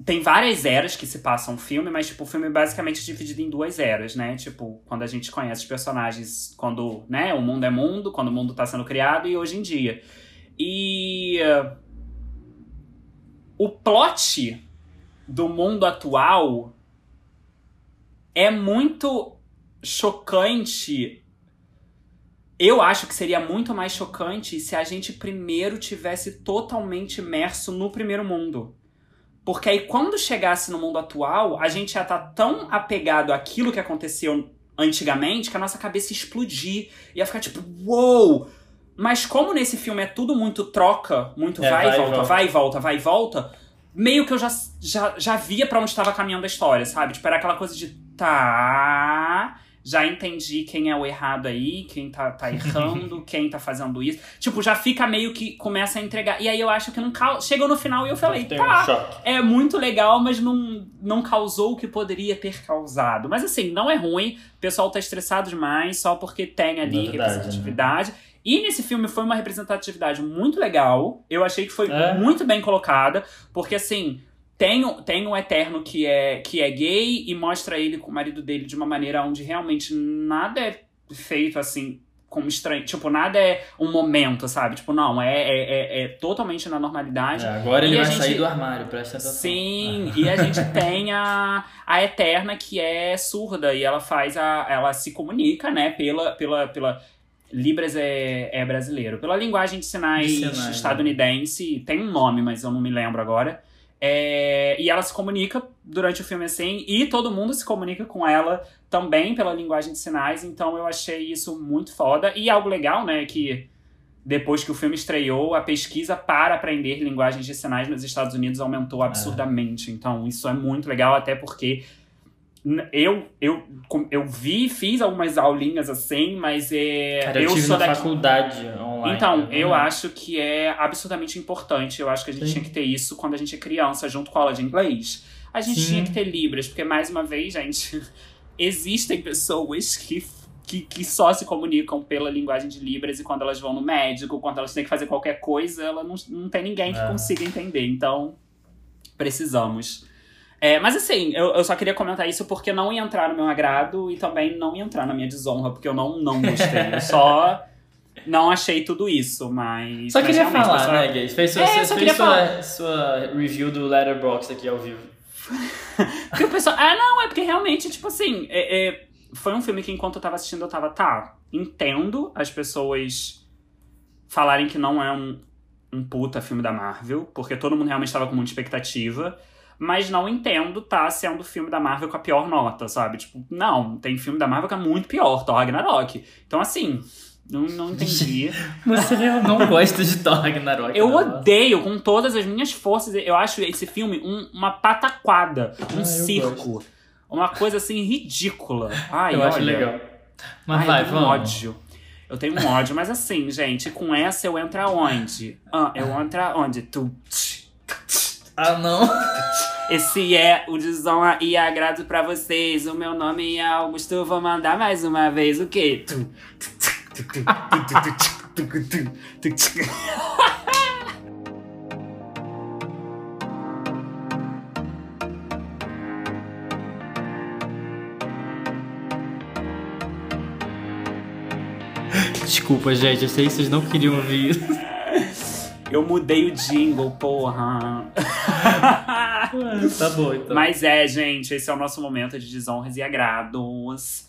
Tem várias eras que se passam o filme, mas, tipo, o filme é basicamente dividido em duas eras, né? Tipo, quando a gente conhece os personagens, quando, né, o mundo é mundo, quando o mundo tá sendo criado e hoje em dia. E. uh, O plot do mundo atual é muito chocante. Eu acho que seria muito mais chocante se a gente primeiro tivesse totalmente imerso no primeiro mundo. Porque aí quando chegasse no mundo atual, a gente já tá tão apegado àquilo que aconteceu antigamente que a nossa cabeça ia explodir. Ia ficar tipo, uou! Mas como nesse filme é tudo muito troca, muito É, vai, vai e volta, volta. vai e volta, vai e volta, meio que eu já, já, já via pra onde estava caminhando a história, sabe? Tipo, era aquela coisa de tá. Já entendi quem é o errado aí, quem tá, tá errando, quem tá fazendo isso. Tipo, já fica meio que começa a entregar. E aí eu acho que não chegou no final e eu falei, Tem um tá, choque. é muito legal, mas não, não causou o que poderia ter causado. Mas assim, não é ruim. O pessoal tá estressado demais só porque tem ali Verdade, né? E nesse filme foi uma representatividade muito legal. Eu achei que foi É. muito bem colocada. Porque assim, tem, tem um Eterno que é, que é gay e mostra ele com o marido dele de uma maneira onde realmente nada é feito assim. Como estranho. Tipo, nada é um momento, sabe? Tipo, não, é, é, é, é totalmente na normalidade. É, agora ele E a vai gente- sair do armário, presta atenção. Sim, e a gente tem a, a Eterna que é surda e ela faz a. Ela se comunica, né, pela. pela, pela Libras é, é brasileiro. Pela linguagem de sinais, De sinais, né? estadunidense, tem um nome, mas eu não me lembro agora. É, e ela se comunica durante o filme assim, e todo mundo se comunica com ela também pela linguagem de sinais, então eu achei isso muito foda. E algo legal, né, que depois que o filme estreou, a pesquisa para aprender linguagens de sinais nos Estados Unidos aumentou absurdamente. Então, isso é muito legal, até porque eu, eu, eu vi, fiz algumas aulinhas assim, mas é, Cara, eu, eu tive sou daqui. faculdade online. Então, eu Uhum. acho que é absurdamente importante. Eu acho que a gente Sim. tinha que ter isso quando a gente é criança, junto com a aula de inglês. A gente Sim. tinha que ter Libras, porque, mais uma vez, gente, existem pessoas que, que, que só se comunicam pela linguagem de Libras e quando elas vão no médico, quando elas têm que fazer qualquer coisa, ela não, não tem ninguém que É. consiga entender. Então, precisamos. É, mas assim, eu, eu só queria comentar isso porque não ia entrar no meu agrado e também não ia entrar na minha desonra, porque eu não, não gostei. Eu só não achei tudo isso, mas. Só mas queria falar, pessoal, né, Gay? Fez, sua, É, só fez queria sua, sua review do Letterboxd aqui ao vivo. Porque o pessoal. Ah, não, é porque realmente, tipo assim, é- é, foi um filme que enquanto eu tava assistindo, eu tava, tá, entendo as pessoas falarem que não é um, um puta filme da Marvel, porque todo mundo realmente tava com muita expectativa. Mas não entendo tá sendo o filme da Marvel com a pior nota, sabe? Tipo, não, tem filme da Marvel que é muito pior, Thor Ragnarok. Então, assim, não, não entendi. Você não gosta de Thor Ragnarok. Eu né? odeio com todas as minhas forças. Eu acho esse filme um- uma pataquada, um Ah, circo. Uma coisa assim ridícula. Ai, Eu olha. acho legal. Mas Ai, vai, um vamos. ódio. Eu tenho um ódio, mas assim, gente, com essa eu entro aonde? Ah, eu entro aonde? Tu. Ah, não. Esse é o desonra e agrado pra vocês. O meu nome é Augusto. Vou mandar mais uma vez o quê? Desculpa, gente, eu sei que vocês não queriam ouvir isso. Eu mudei o jingle, porra. tá bom, então. Mas é, gente, esse é o nosso momento de desonras e agrados.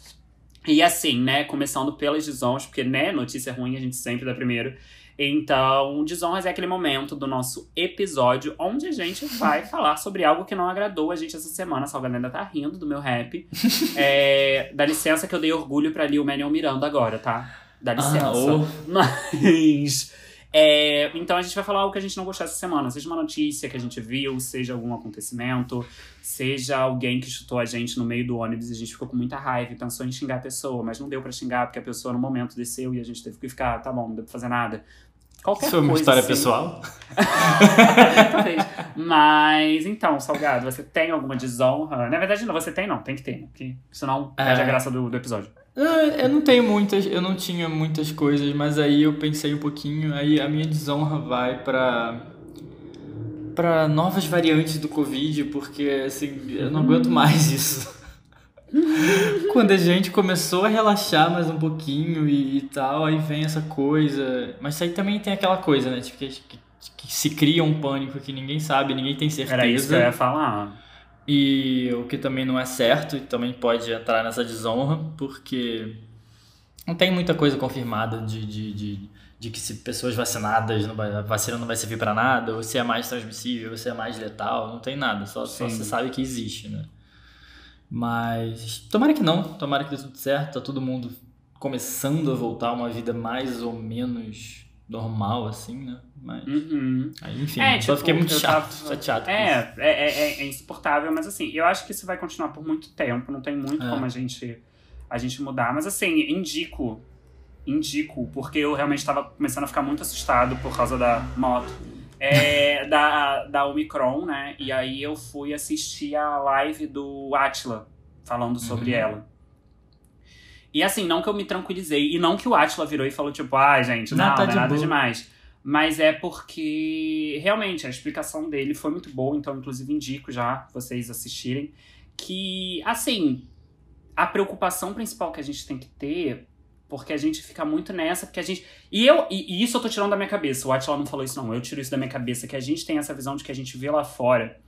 E assim, né, começando pelas desonras, porque, né, notícia ruim a gente sempre dá primeiro. Então, desonras é aquele momento do nosso episódio onde a gente vai falar sobre algo que não agradou a gente essa semana. A Salgada ainda tá rindo do meu rap. é, dá licença que eu dei orgulho pra Lil Manuel Miranda agora, tá? Dá licença. Ah, oh. Mas. É, então a gente vai falar algo que a gente não gostou essa semana. Seja uma notícia que a gente viu, seja algum acontecimento, seja alguém que chutou a gente no meio do ônibus e a gente ficou com muita raiva e pensou em xingar a pessoa, mas não deu para xingar porque a pessoa no momento desceu e a gente teve que ficar, tá bom, não deu pra fazer nada. Qualquer Isso foi uma coisa, história assim. pessoal? Talvez. Mas, então, Salgado, você tem alguma desonra? Na verdade, não, você tem não, tem que ter, né? Porque senão perde a É. graça do, do episódio. Ah, Eu não tenho muitas, eu não tinha muitas coisas, mas aí eu pensei um pouquinho, aí a minha desonra vai pra para novas variantes do Covid, porque assim, eu não aguento mais isso. Quando a gente começou a relaxar mais um pouquinho e, e tal, aí vem essa coisa. Mas aí também tem aquela coisa, né? Tipo, que, que- que se cria um pânico que ninguém sabe, ninguém tem certeza. Era isso que eu ia falar. E o que também não é certo, e também pode entrar nessa desonra, porque não tem muita coisa confirmada de, de, de, de que se pessoas vacinadas, não vai, a vacina não vai servir pra nada, ou se é mais transmissível, ou se é mais letal, não tem nada, só, só você sabe que existe, né? Mas tomara que não, tomara que dê tudo certo, tá todo mundo começando a voltar a uma vida mais ou menos normal, assim, né? Mas, Uhum. aí, enfim, É, só tipo, fiquei muito chato, tava- chateado. É, é, é, é- é insuportável, mas assim, eu acho que isso vai continuar por muito tempo, não tem muito É. como a gente, a gente mudar. Mas assim, indico, indico, porque eu realmente estava começando a ficar muito assustado por causa da moto. É, da, da Omicron, né? E aí eu fui assistir a live do Atila falando sobre Uhum. ela. E assim, não que eu me tranquilizei, e não que o Atila virou e falou, tipo, ai, gente, não, Não, não, tá é de nada boa. demais. Mas é porque realmente a explicação dele foi muito boa, então, inclusive, indico já vocês assistirem. Que, assim, a preocupação principal que a gente tem que ter, porque a gente fica muito nessa, porque a gente. E eu, e, e isso eu tô tirando da minha cabeça. O Atila não falou isso, não. Eu tiro isso da minha cabeça, que a gente tem essa visão de que a gente vê lá fora.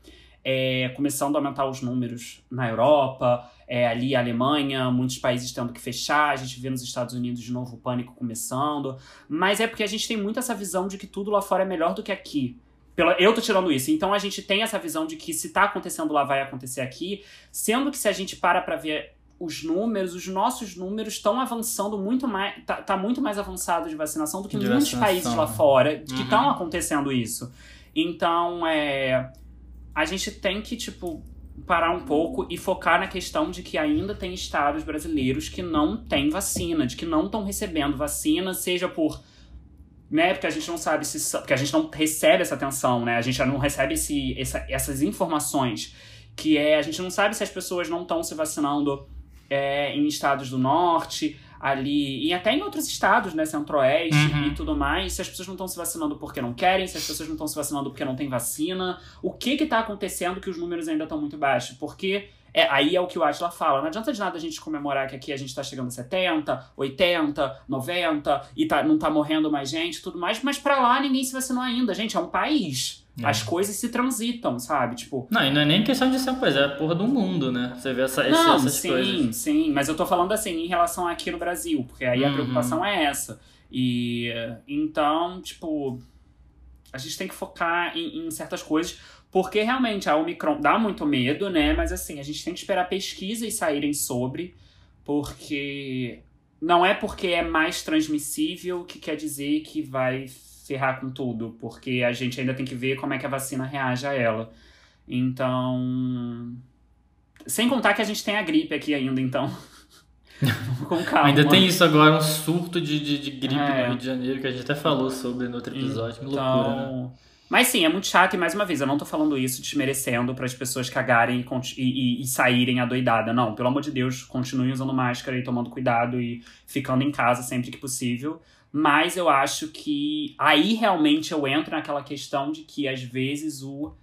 É, começando a aumentar os números na Europa, é, ali a Alemanha, muitos países tendo que fechar, a gente vê nos Estados Unidos de novo o pânico começando. Mas é porque a gente tem muito essa visão de que tudo lá fora é melhor do que aqui. Pela, eu tô tirando isso. Então a gente tem essa visão de que se tá acontecendo lá, vai acontecer aqui. Sendo que se a gente para pra ver os números, os nossos números estão avançando muito mais. Tá, tá muito mais avançado de vacinação do que muitos países lá fora que Uhum. estão acontecendo isso. Então, é. A gente tem que, tipo, parar um pouco e focar na questão de que ainda tem estados brasileiros que não têm vacina, de que não estão recebendo vacina, seja por. Né, porque a gente não sabe se. Porque a gente não recebe essa atenção, né? A gente não recebe esse, essa- essas informações. Que é, a gente não sabe se as pessoas não estão se vacinando é, em estados do norte, ali, e até em outros estados, né, centro-oeste Uhum. e tudo mais, se as pessoas não estão se vacinando porque não querem, se as pessoas não estão se vacinando porque não tem vacina, o que que tá acontecendo que os números ainda estão muito baixos? Porque é, aí é o que o Atila fala, não adianta de nada a gente comemorar que aqui a gente tá chegando a 70, 80, 90 e tá, não tá morrendo mais gente e tudo mais, mas pra lá ninguém se vacinou ainda, gente, é um país. É. As coisas se transitam, sabe? Tipo, Não, e não é nem questão de ser uma coisa, é a porra do mundo, né? Você vê essa, Não, essas sim, coisas. sim. Mas eu tô falando assim, em relação aqui no Brasil, porque aí a Uhum. preocupação é essa. E então, tipo, a gente tem que focar em, em certas coisas, porque realmente a Omicron dá muito medo, né? Mas assim, a gente tem que esperar pesquisas saírem sobre, porque não é porque é mais transmissível que quer dizer que vai ferrar com tudo, porque a gente ainda tem que ver como é que a vacina reage a ela. Então. Sem contar que a gente tem a gripe aqui ainda, então. Com calma. Ainda tem isso agora, um surto de, de, de gripe É. no Rio de Janeiro, que a gente até falou sobre no outro episódio. Que loucura, né? Então. Mas sim, é muito chato e mais uma vez, eu não tô falando isso desmerecendo para as pessoas cagarem e, e- e saírem adoidada. Não, pelo amor de Deus, continuem usando máscara e tomando cuidado e ficando em casa sempre que possível. Mas eu acho que aí realmente eu entro naquela questão de que às vezes o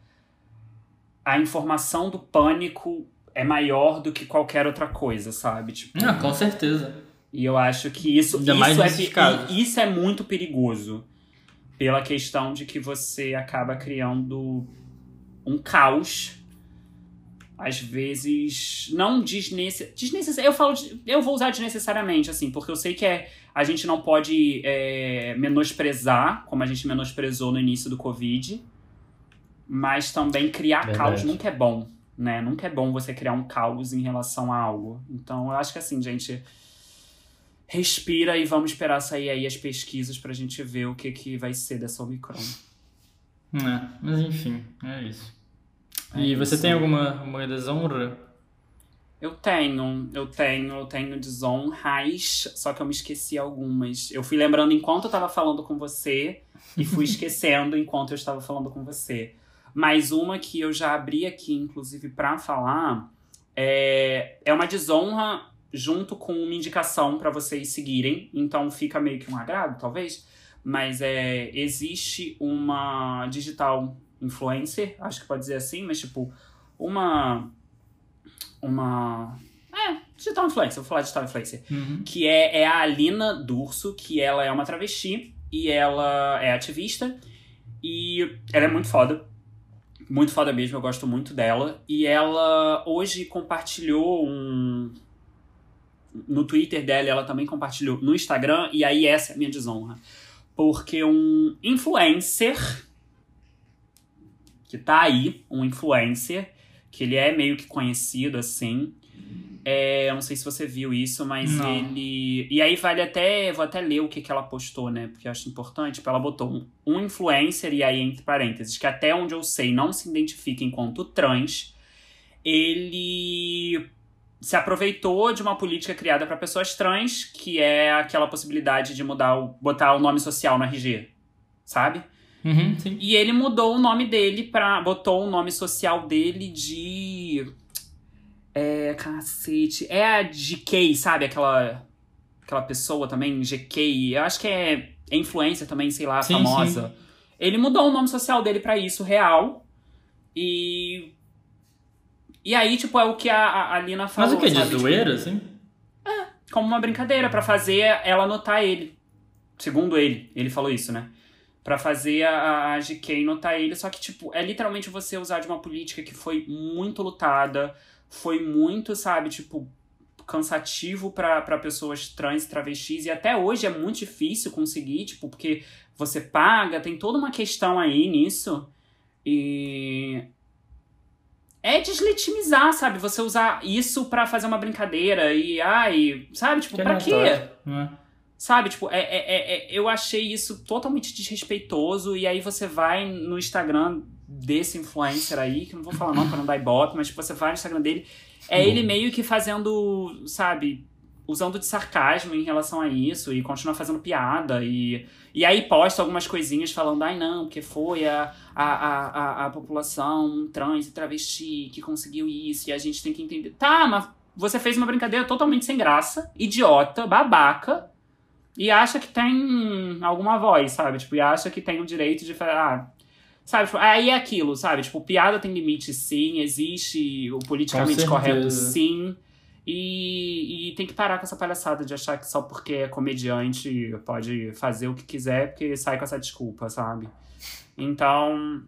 a informação do pânico é maior do que qualquer outra coisa, sabe? Tipo, Ah, com certeza. e eu acho que isso, Ainda isso, é, isso é muito perigoso. Pela questão de que você acaba criando um caos. Às vezes, não desnecessário. Desnecess... Eu falo. de- Eu vou usar desnecessariamente, assim, porque eu sei que é, a gente não pode é, menosprezar, como a gente menosprezou no início do Covid. Mas também criar Verdade. caos nunca é bom, né? Nunca é bom você criar um caos em relação a algo. Então, eu acho que assim, gente respira e vamos esperar sair aí as pesquisas pra gente ver o que, que vai ser dessa Omicron. É, mas enfim, é isso. É e você tem alguma, alguma desonra? Eu tenho, eu tenho, eu tenho desonras, só que eu me esqueci algumas. Eu fui lembrando enquanto eu tava falando com você e fui esquecendo enquanto eu estava falando com você. Mas uma que eu já abri aqui, inclusive, pra falar, é, é uma desonra junto com uma indicação pra vocês seguirem. Então fica meio que um agrado, talvez. Mas é, existe uma digital influencer, acho que pode dizer assim, mas tipo, uma. Uma. É, digital influencer, vou falar digital influencer Uhum. que é, é a Alina Durso, que ela é uma travesti e ela é ativista e ela é muito foda. Muito foda mesmo, eu gosto muito dela. E ela hoje compartilhou um. No Twitter dela, ela também compartilhou no Instagram, e aí essa é a minha desonra. Porque um influencer que tá aí, um influencer, que ele é meio que conhecido assim, é, eu não sei se você viu isso, mas Não. ele. E aí vale até. Vou até ler o que, que ela postou, né? Porque eu acho importante. Tipo, ela botou um, um influencer, e aí, entre parênteses, que até onde eu sei não se identifica enquanto trans. Ele se aproveitou de uma política criada para pessoas trans, que é aquela possibilidade de mudar o, botar o nome social no RG, sabe? Uhum, sim. E ele mudou o nome dele pra. botou o nome social dele de. É. Cacete. É a GK, sabe? Aquela. Aquela pessoa também, GK. Eu acho que é, é influencer também, sei lá, Sim, famosa. Ele mudou o nome social dele pra isso, real. E. E aí, tipo, é o que a, a, a Lina falou. Mas o que? De? Tipo, zoeira, assim? como uma brincadeira pra fazer ela notar ele. Segundo ele, ele falou isso, né? Pra fazer a, a GK notar ele, só que tipo, é literalmente você usar de uma política que foi muito lutada, foi muito, sabe, tipo, cansativo pra pra pessoas trans e travestis e até hoje é muito difícil conseguir, tipo, porque você paga, tem toda uma questão aí nisso. E é deslegitimizar, sabe? Você usar isso pra fazer uma brincadeira e, ai, sabe? Tipo, Que pra quê? aleatório, né? Sabe? Tipo, é, é, é- é- eu achei isso totalmente desrespeitoso. E aí você vai no Instagram desse influencer aí, que eu não vou falar não pra não dar ibope, mas tipo, você vai no Instagram dele, é ele meio que fazendo, sabe? Usando de sarcasmo em relação a isso e continua fazendo piada. E, e aí posta algumas coisinhas falando, ai não, porque foi a, a, a, a população trans e travesti que conseguiu isso e a gente tem que entender. Tá, mas você fez uma brincadeira totalmente sem graça, idiota, babaca, e acha que tem alguma voz, sabe? Tipo, e acha que tem o direito de falar. Ah, sabe? Tipo, aí é aquilo, sabe? Tipo, piada tem limite, sim. Existe o politicamente correto, sim. E, e tem que parar com essa palhaçada de achar que só porque é comediante pode fazer o que quiser, porque sai com essa desculpa, sabe? Então.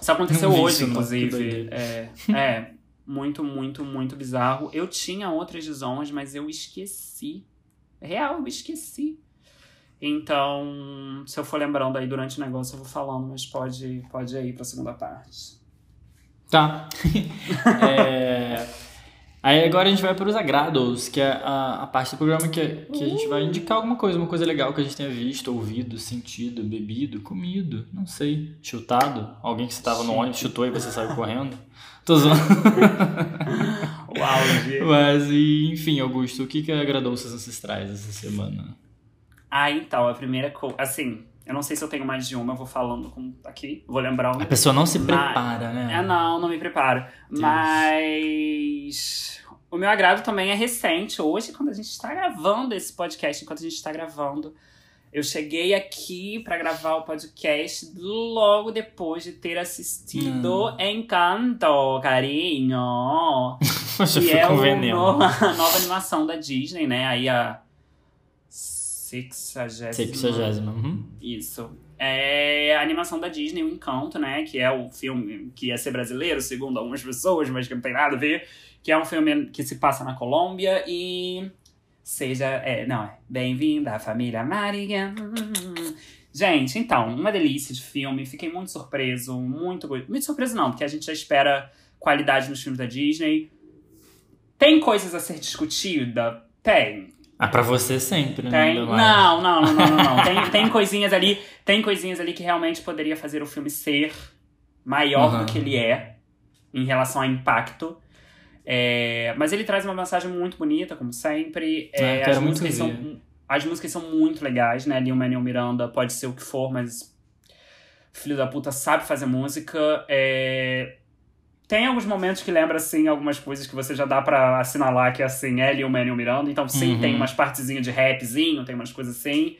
Isso aconteceu Não hoje, isso. Que inclusive. É, é. Muito, muito, muito bizarro. Eu tinha outras desonras, mas eu esqueci. Real, eu esqueci. Então, se eu for lembrando aí durante o negócio, eu vou falando, mas pode, pode ir pra segunda parte. Tá. É, Aí agora a gente vai para os agrados, que é a, a parte do programa que, que a gente vai indicar alguma coisa, uma coisa legal que a gente tenha visto, ouvido, sentido, bebido, comido, não sei, chutado. Alguém que você tava no ônibus chutou e você saiu correndo. Tô zoando. O auge. Mas, enfim, Augusto, o que, que agradou os seus ancestrais essa semana? Ah, então, a primeira coisa. Assim, eu não sei se eu tenho mais de uma, eu vou falando com, aqui. Vou lembrar um. A pessoa não se Mas- prepara, É, né? não, não me preparo. Mas o meu agrado também é recente. Hoje, quando a gente está gravando esse podcast, enquanto a gente está gravando, Eu cheguei aqui para gravar o podcast logo depois de ter assistido Hum. Encanto, carinho. Que é com o veneno. no- a nova animação da Disney, né? Aí a sexagésima. Sexagésima. Uhum. Isso. É a animação da Disney, o Encanto, né? Que é o filme que ia ser brasileiro, segundo algumas pessoas, mas que não tem nada a ver. Que é um filme que se passa na Colômbia e. Seja. É, não, é. Bem-vinda à família Maria. Gente, então, uma delícia de filme. Fiquei muito surpreso, muito. Muito surpreso não, porque a gente já espera qualidade nos filmes da Disney. Tem coisas a ser discutida? Tem. Ah, pra você sempre, né? Tem. Não, não, não, não, não, não. Tem, tem coisinhas ali. Tem coisinhas ali que realmente poderia fazer o filme ser maior Aham. do que ele é em relação a impacto. É, mas ele traz uma mensagem muito bonita, como sempre. É, Ah, quero as, músicas são, as músicas são muito legais, né? Lil Manuel Miranda pode ser o que for, mas filho da puta sabe fazer música. É, tem alguns momentos que lembra, assim, algumas coisas que você já dá pra assinalar que, assim, é Lil Manuel Miranda. Então, sim, Uhum. tem umas partezinhas de rapzinho, tem umas coisas assim.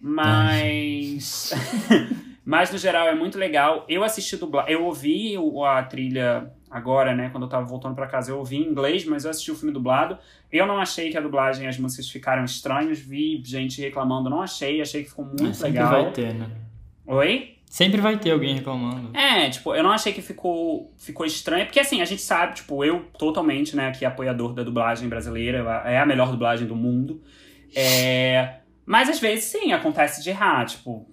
Mas... mas, no geral, é muito legal. Eu assisti dublagem... Eu ouvi o- a trilha agora, né? Quando eu tava voltando pra casa, eu ouvi em inglês, mas eu assisti o filme dublado. Eu não achei que a dublagem e as músicas ficaram estranhas. Vi gente reclamando, não achei. Achei que ficou muito sempre legal. vai ter, né? Oi? Sempre vai ter alguém reclamando. É, tipo, eu não achei que ficou, ficou estranho, porque assim, a gente sabe, tipo, eu totalmente, né, aqui apoiador da dublagem brasileira, é a melhor dublagem do mundo. É, mas às vezes, sim, acontece de errar, tipo,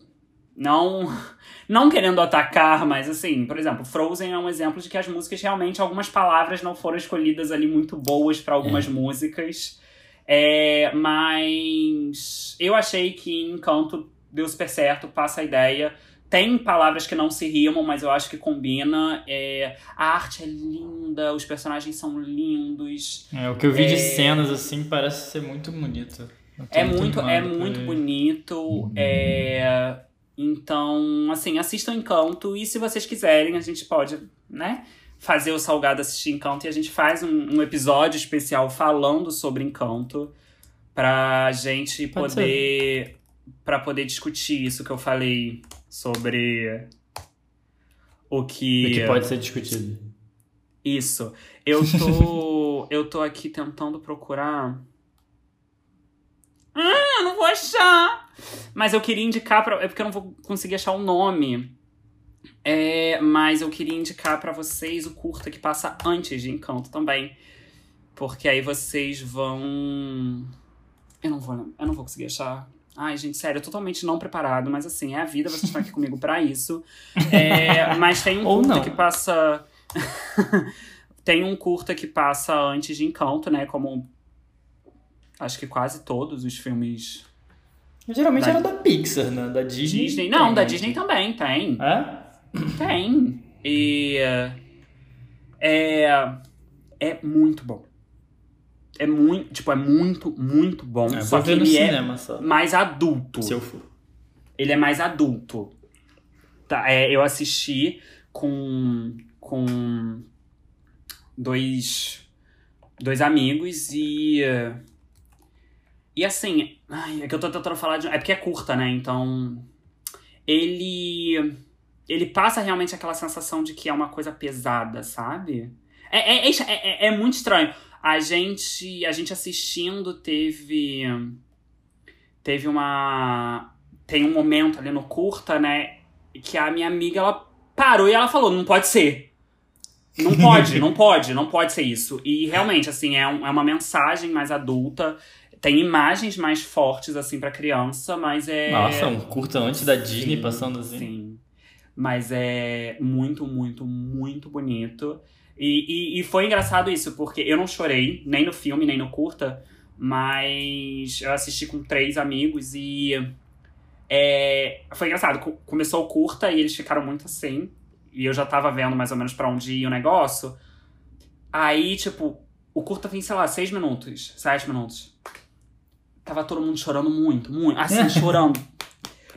não, não querendo atacar, mas assim, por exemplo, Frozen é um exemplo de que as músicas realmente, algumas palavras não foram escolhidas ali muito boas pra algumas músicas. É, mas eu achei que Encanto deu super certo, passa a ideia. Tem palavras que não se rimam, mas eu acho que combina. É, a arte é linda, os personagens são lindos. É, o que eu vi de É. cenas, assim, parece ser muito bonito. É muito, é muito bonito. É, então, assim, assistam Encanto. E se vocês quiserem, a gente pode, né? Fazer o Salgado assistir Encanto. E a gente faz um, um episódio especial falando sobre Encanto. Pra gente Pode poder. Pra poder discutir isso que eu falei sobre. O que. O que pode ser discutido. Isso. Eu tô. eu tô aqui tentando procurar. Ah, eu não vou achar! Mas eu queria indicar pra. É porque eu não vou conseguir achar o nome. É, mas eu queria indicar pra vocês o curta que passa antes de Encanto também. Porque aí vocês vão. Eu não vou, eu não vou conseguir achar. Ai, gente, sério, totalmente não preparado, mas assim, é a vida, vocês estão aqui comigo pra isso. É, mas tem um Ou curta não. que passa. tem um curta que passa antes de Encanto, né? Como acho que quase todos os filmes Geralmente Da- era da Pixar, né? Da Disney. Disney. Não, tem, da né? Disney também tem. É? Tem. E é é muito bom. É muito, tipo, é muito, muito bom. É, só que ele é cinema só. mais adulto. Se eu for. Ele é mais adulto. Tá, é, eu assisti com com dois dois amigos e e assim, ai, é que eu tô tentando falar de, é porque é curta, né? Então ele ele passa realmente aquela sensação de que é uma coisa pesada, sabe? É, é, é, é, é muito estranho. A gente, a gente assistindo teve. Teve uma. Tem um momento ali no curta, né? Que a minha amiga ela parou e ela falou: não pode ser. Não pode, não pode, não pode ser isso. E realmente, assim, é, um- é uma mensagem mais adulta. Tem imagens mais fortes, assim, pra criança, mas é. Nossa, um curta antes da Disney Sim, passando assim. Sim. Mas é muito, muito, muito bonito. E, e, e foi engraçado isso, porque eu não chorei, nem no filme, nem no curta, mas eu assisti com três amigos e. é, foi engraçado. Co- Começou o curta e eles ficaram muito assim. E eu já tava vendo mais ou menos pra onde ia o negócio. Aí, tipo, o curta tem, sei lá, seis minutos, sete minutos. Tava todo mundo chorando muito, muito. Assim, chorando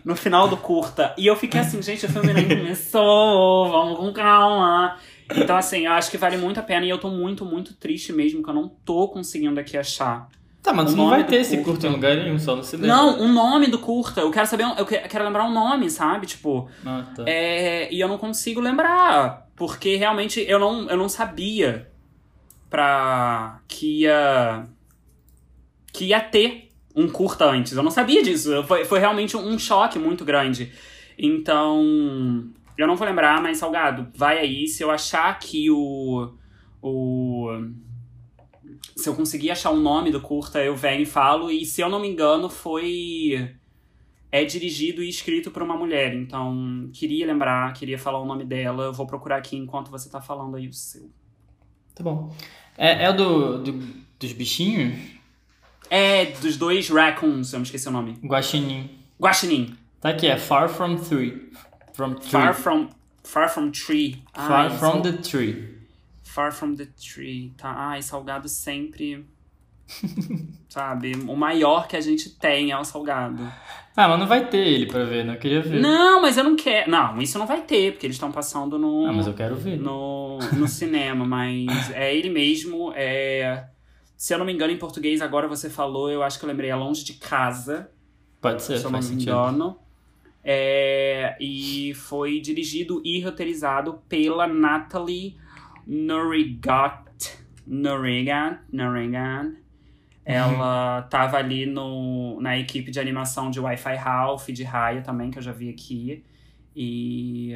no final do curta. E eu fiquei assim, gente, o filme nem começou, vamos com calma. Então, assim, eu acho que vale muito a pena e eu tô muito, muito triste mesmo, que eu não tô conseguindo aqui achar Tá, mas O não vai ter esse curta. curto em lugar nenhum, só no cinema. Não, o nome do curta. Eu quero saber. Eu que- quero lembrar um nome, sabe? Tipo. Ah, tá. É, e eu não consigo lembrar. Porque realmente eu não, eu não sabia pra que ia. que ia ter um curta antes. Eu não sabia disso. Foi, foi realmente um choque muito grande. Então. Eu não vou lembrar, mas Salgado, vai aí. Se eu achar que o. O. Se eu conseguir achar o nome do curta, eu venho e falo. E se eu não me engano, foi é dirigido e escrito por uma mulher. Então, queria lembrar, queria falar o nome dela. Eu vou procurar aqui enquanto você tá falando aí o seu. Tá bom. É, é o do, do- dos bichinhos? É dos dois Raccoons, eu me esqueci o nome. Guaxinim. Guaxinim. Tá aqui, é Far From Three. From Tree. Far from, far from Tree. Far Ai, From sal- the Tree. Far from the Tree. Tá. Ai, Salgado sempre... Sabe? O maior que a gente tem é o Salgado. Ah, mas não vai ter ele pra ver, não queria ver. Não, mas eu não quero... Não, isso não vai ter, porque eles estão passando no... Ah, mas eu quero ver. no, no cinema, mas é ele mesmo. É, se eu não me engano, em português, agora você falou, eu acho que eu lembrei, é Longe de Casa, Pode ser, se eu não me sentido. engano. É, e foi dirigido e roteirizado pela Natalie Norigat. Norigat, Norigat. Ela tava ali no, na equipe de animação de Wi-Fi Ralph, de Raya também, que eu já vi aqui. E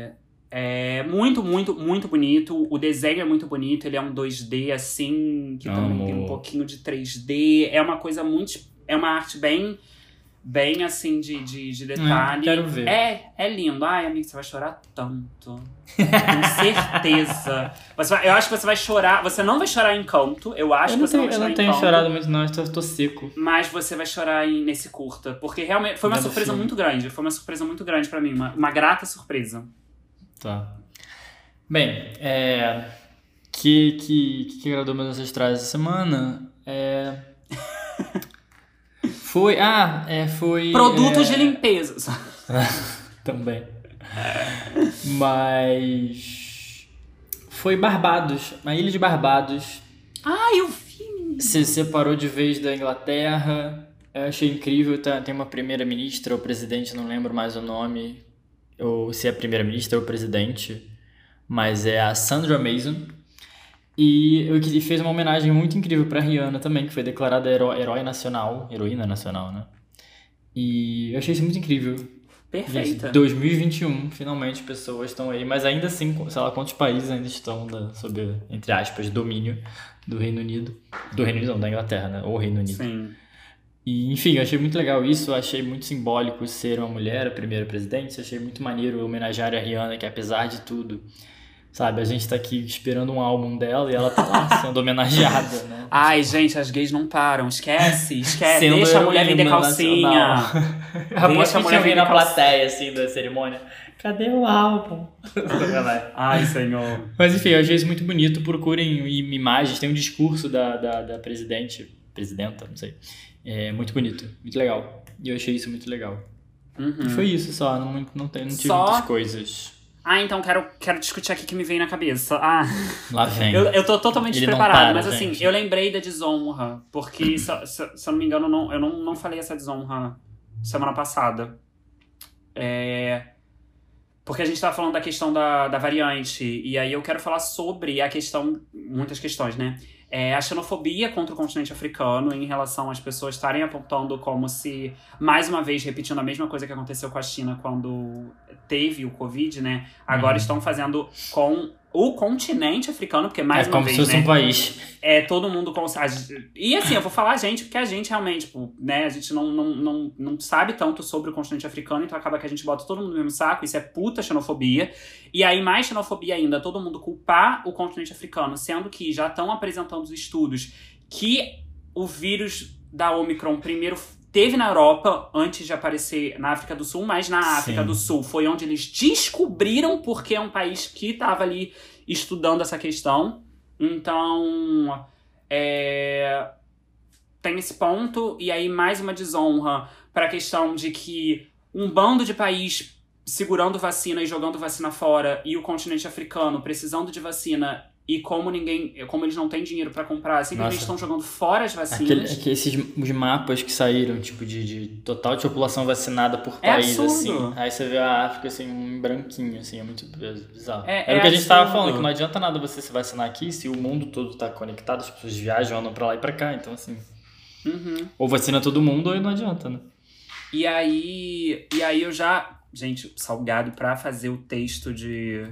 é muito, muito, muito bonito. O desenho é muito bonito. Ele é um 2D, assim, que também tem um pouquinho de 3D. É uma coisa muito. É uma arte bem. Bem assim de, de, de detalhe. quero ver. É, é lindo. Ai, amigo, você vai chorar tanto. Com certeza. Você vai- eu acho que você vai chorar. Você não vai chorar em canto. Eu acho Eu que não você tenho, não vai eu chorar não em tenho canto. chorado muito, não, eu tô, tô seco. Mas você vai chorar em- nesse curta. Porque realmente foi uma surpresa muito grande. Foi uma surpresa muito grande pra mim. Uma, uma grata surpresa. Tá. Bem, é. Que, que, que agradou meus ancestrais essa semana? É. Foi. Ah, é, foi. Produtos é, de limpeza. Também. Mas. Foi Barbados. A ilha de Barbados Ah, eu vi. se separou de vez da Inglaterra. Eu achei incrível. tá- Tem uma primeira-ministra ou presidente, não lembro mais o nome. Ou se é primeira-ministra ou presidente. Mas é a Sandra Mason. E eu que- e fez uma homenagem muito incrível pra Rihanna também, que foi declarada herói, herói nacional. Heroína nacional, né? E eu achei isso muito incrível. Perfeita. Gente, 2021, finalmente pessoas estão aí, mas ainda assim, sei lá quantos países ainda estão da, sob, entre aspas, domínio do Reino Unido. Do Reino Unido, não, da Inglaterra, né? Ou Reino Unido. Sim. E, enfim, eu achei muito legal isso, achei muito simbólico ser uma mulher a primeira presidente, achei muito maneiro homenagear a Rihanna, que apesar de tudo, sabe, a gente tá aqui esperando um álbum dela e ela tá lá sendo homenageada, né? Ai, gente, as gays não param. Esquece, esquece. Sendo Deixa a mulher vender calcinha. Deixa a mulher vender na plateia, assim, da cerimônia. Cadê o álbum? Ai, senhor. Mas enfim, eu achei isso muito bonito. Procurem im- imagens. Tem um discurso da, da, da presidente, presidenta, não sei. É muito bonito, muito legal. E eu achei isso muito legal. E Uhum. foi isso só, não, não, tem, não tive Só? muitas coisas. Ah, então quero, quero discutir aqui o que me veio na cabeça. Ah, Lá vem. eu, eu tô totalmente Ele despreparado, para, mas assim, gente. eu lembrei da desonra. Porque, se, se- se eu não me engano, não, eu não, não falei essa desonra semana passada. É. Porque a gente tava falando da questão da, da variante. E aí eu quero falar sobre a questão. Muitas questões, né? É, a xenofobia contra o continente africano em relação às pessoas estarem apontando como se, mais uma vez, repetindo a mesma coisa que aconteceu com a China quando teve o Covid, né? Agora Uhum. estão fazendo com o continente africano, porque mais é uma como vez, se fosse né? um país. é todo mundo gente- e assim eu vou falar a gente porque a gente realmente tipo, né a gente não, não, não, não sabe tanto sobre o continente africano então acaba que a gente bota todo mundo no mesmo saco isso é puta xenofobia e aí mais xenofobia ainda todo mundo culpar o continente africano sendo que já estão apresentando os estudos que o vírus da Omicron primeiro teve na Europa antes de aparecer na África do Sul, mas na África Sim. do Sul foi onde eles descobriram porque é um país que estava ali estudando essa questão. Então, é, tem esse ponto, e aí mais uma desonra para a questão de que um bando de país segurando vacina e jogando vacina fora, e o continente africano precisando de vacina E como ninguém, como eles não têm dinheiro pra comprar, simplesmente estão jogando fora as vacinas. Aquele, aquele- esses os mapas que saíram, tipo, de, de total de população vacinada por É país, absurdo. assim. Aí você vê a África, assim, um branquinho, assim, é muito bizarro. É- Era é o que a gente tava falando, que não adianta nada você se vacinar aqui se o mundo todo tá conectado, as pessoas viajam, andam pra lá e pra cá, então assim. Uhum. Ou vacina todo mundo ou não adianta, né? E aí, e aí eu já, gente, salgado pra fazer o texto de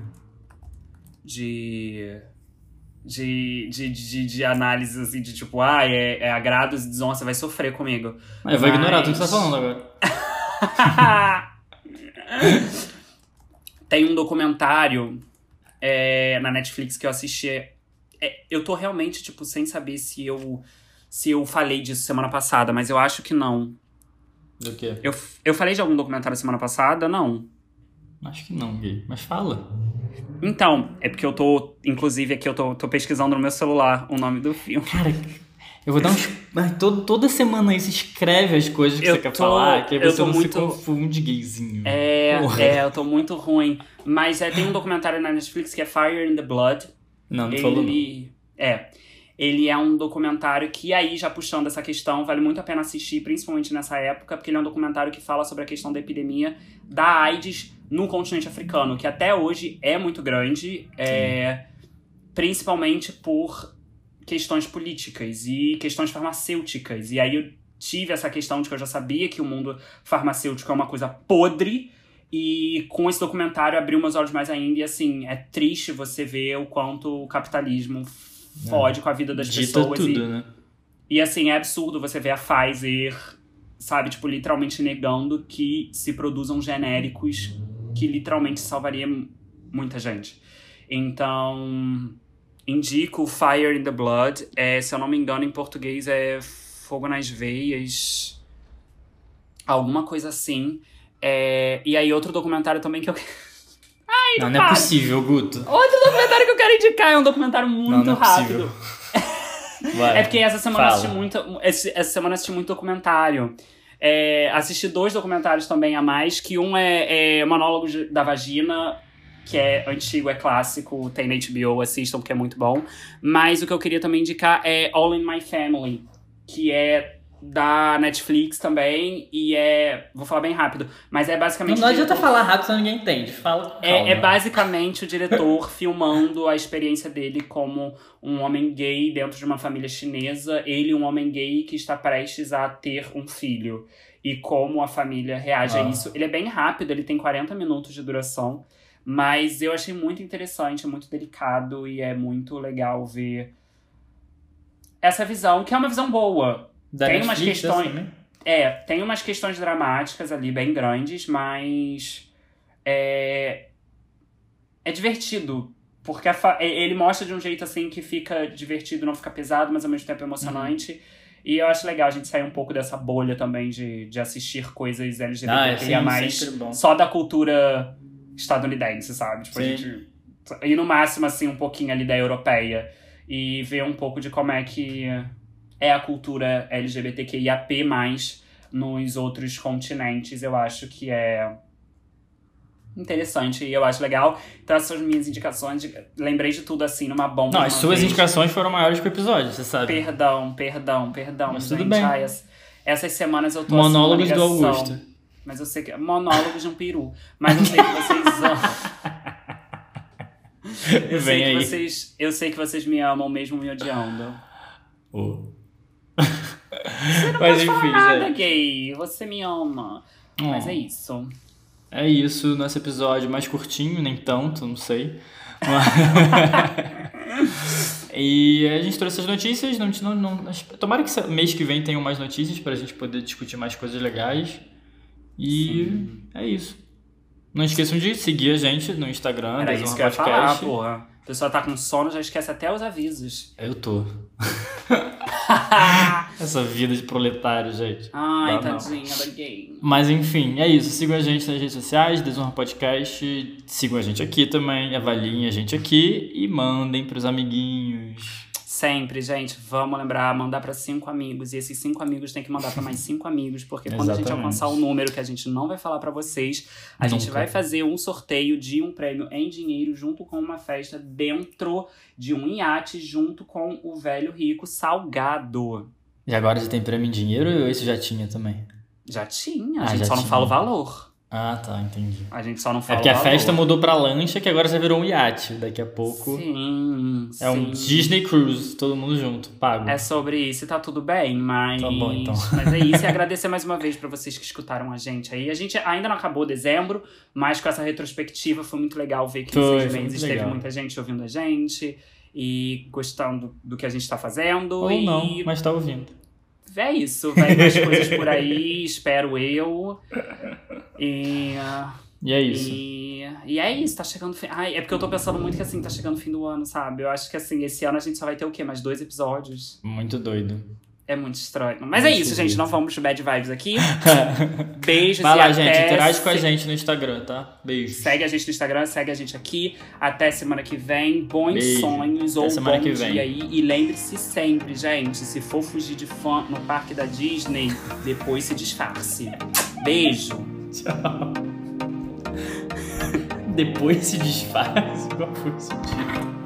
de de, de, de, de análise assim, de tipo, ah, é, é agrados e desonra, você vai sofrer comigo. Mas eu vou ignorar tudo que você tá falando agora. Tem um documentário é, na Netflix que eu assisti. É, eu tô realmente, tipo, sem saber se eu se eu falei disso semana passada, mas eu acho que não. Do quê? Eu, eu falei de algum documentário semana passada? Não. Acho que não, gay. Mas fala. Então, é porque eu tô, inclusive aqui eu tô, tô pesquisando no meu celular o nome do filme. Cara, eu vou dar uns. Todo, toda semana aí você escreve as coisas que Eu você quer tô- falar, que aí você não muito- se confunde, gayzinho. É, Porra. é, eu tô muito ruim. Mas é, tem um documentário na Netflix que é Fire in the Blood. Não, não falou não. É. Ele é um documentário que aí, já puxando essa questão, vale muito a pena assistir, principalmente nessa época, porque ele é um documentário que fala sobre a questão da epidemia da AIDS no continente africano, que até hoje é muito grande, é, principalmente por questões políticas e questões farmacêuticas. E aí eu tive essa questão de que eu já sabia que o mundo farmacêutico é uma coisa podre, e com esse documentário abriu meus olhos mais ainda. E assim, é triste você ver o quanto o capitalismo fode com a vida das Dita pessoas. tudo, E, né? e assim, é absurdo você ver a Pfizer, sabe, tipo, literalmente negando que se produzam genéricos que literalmente salvaria muita gente. Então, indico Fire in the Blood. É, se eu não me engano, em português é Fogo nas Veias. Alguma coisa assim. É, e aí, outro documentário também que eu Não, não é possível, Guto. Outro documentário que eu quero indicar é um documentário muito Não, não é rápido. Vai. É porque essa semana Fala. assisti muito. Essa semana eu assisti muito documentário. É, assisti dois documentários também a mais, que um é, é Monólogo da Vagina, que é antigo, é clássico, tem na HBO, assistam, que é muito bom. Mas o que eu queria também indicar é All in My Family, que é da Netflix também, e é. Vou falar bem rápido, mas é basicamente. Não, não adianta falar rápido, senão ninguém entende. Fala é, é basicamente o diretor filmando a experiência dele como um homem gay dentro de uma família chinesa. Ele, um homem gay que está prestes a ter um filho. E como a família reage Ah. a isso. Ele é bem rápido, ele tem 40 minutos de duração. Mas eu achei muito interessante, muito delicado e é muito legal ver essa visão, que é uma visão boa. Da tem umas Netflix, questões- também? É, tem umas questões dramáticas ali bem grandes, mas é, é divertido. Porque a fa- é- ele mostra de um jeito assim que fica divertido, não fica pesado, mas ao mesmo tempo emocionante. E eu acho legal a gente sair um pouco dessa bolha também de, de assistir coisas Ah, é, LGBTQIA+, sim, mais só da cultura estadunidense, sabe? Tipo, a Sim. gente. E no máximo, assim, um pouquinho ali da europeia. E ver um pouco de como é que é a cultura LGBTQIAP+, nos outros continentes, eu acho que é interessante e eu acho legal. Então essas são as minhas indicações. de- Lembrei de tudo, assim, numa bomba. Não, as suas vez. indicações foram maiores que o episódio, você sabe. Perdão, perdão, perdão, Mas gente. tudo bem. Ai, as- essas semanas eu tô Monólogos assim, do. Augusto. Mas eu sei que. Monólogos de um peru. Mas eu sei que vocês amam. Eu sei, Vem que aí. vocês, eu sei que vocês me amam mesmo me odiando. Oh. Não Mas pode falar enfim, nada, gente. gay. Você me ama. Mas Oh. é isso. É isso, nosso episódio mais curtinho, nem tanto, não sei. Mas- e a gente trouxe as notícias. Não, não, não, tomara que mês que vem tenham mais notícias pra gente poder discutir mais coisas legais. E é isso. Não esqueçam de seguir a gente no Instagram, Era isso que eu ia falar, Podcast. porra. A pessoa tá com sono, já esquece até os avisos. Eu tô. Essa vida de proletário, gente. Ai, Não, não. tadinha da gay. Mas enfim, é isso. Sigam a gente nas redes sociais, Desonra Podcast. Sigam a gente aqui também, avaliem a gente aqui e mandem pros amiguinhos. Sempre, gente, vamos lembrar, mandar para cinco amigos. E esses cinco amigos tem que mandar para mais cinco amigos, porque quando a gente Exatamente. alcançar o número que a gente não vai falar para vocês, a gente Nunca. vai fazer um sorteio de um prêmio em dinheiro junto com uma festa dentro de um iate, junto com o velho rico Salgado. E agora já tem prêmio em dinheiro ou esse já tinha também? Já tinha, a Ah, gente só não tinha. fala o valor. Ah, tá, entendi. A gente só não É fala porque a valor. festa mudou pra lancha, que agora já virou um iate. Daqui a pouco Sim, é um sim. Disney Cruise, todo mundo junto, pago. É sobre isso, e tá tudo bem, mas. Tá bom, então. Mas é isso, e agradecer mais uma vez pra vocês que escutaram a gente aí. A gente ainda não acabou dezembro, mas com essa retrospectiva foi muito legal ver que Foi, em seis meses teve muita gente ouvindo a gente e gostando do que a gente tá fazendo. Ou e não, mas tá ouvindo. É isso, vem mais coisas por aí, espero eu. E. E é isso. E, e é isso, tá chegando. o Fim... Ai, é porque eu tô pensando muito que assim, tá chegando o fim do ano, sabe? Eu acho que assim, esse ano a gente só vai ter o quê? Mais dois episódios. Muito doido. É muito estranho. Mas é Muito isso, gente. Não vamos bad vibes aqui. Beijos Vai e lá, até gente, interage com a gente no Instagram, tá? Beijo. Segue a gente no Instagram, segue a gente aqui. Até semana que vem. Bons Beijo. sonhos Até ou semana bom que dia vem. aí. E lembre-se sempre, gente, se for fugir de fã no parque da Disney, depois se disfarce. Beijo. Tchau. Depois se disfarce. Qual foi esse tipo?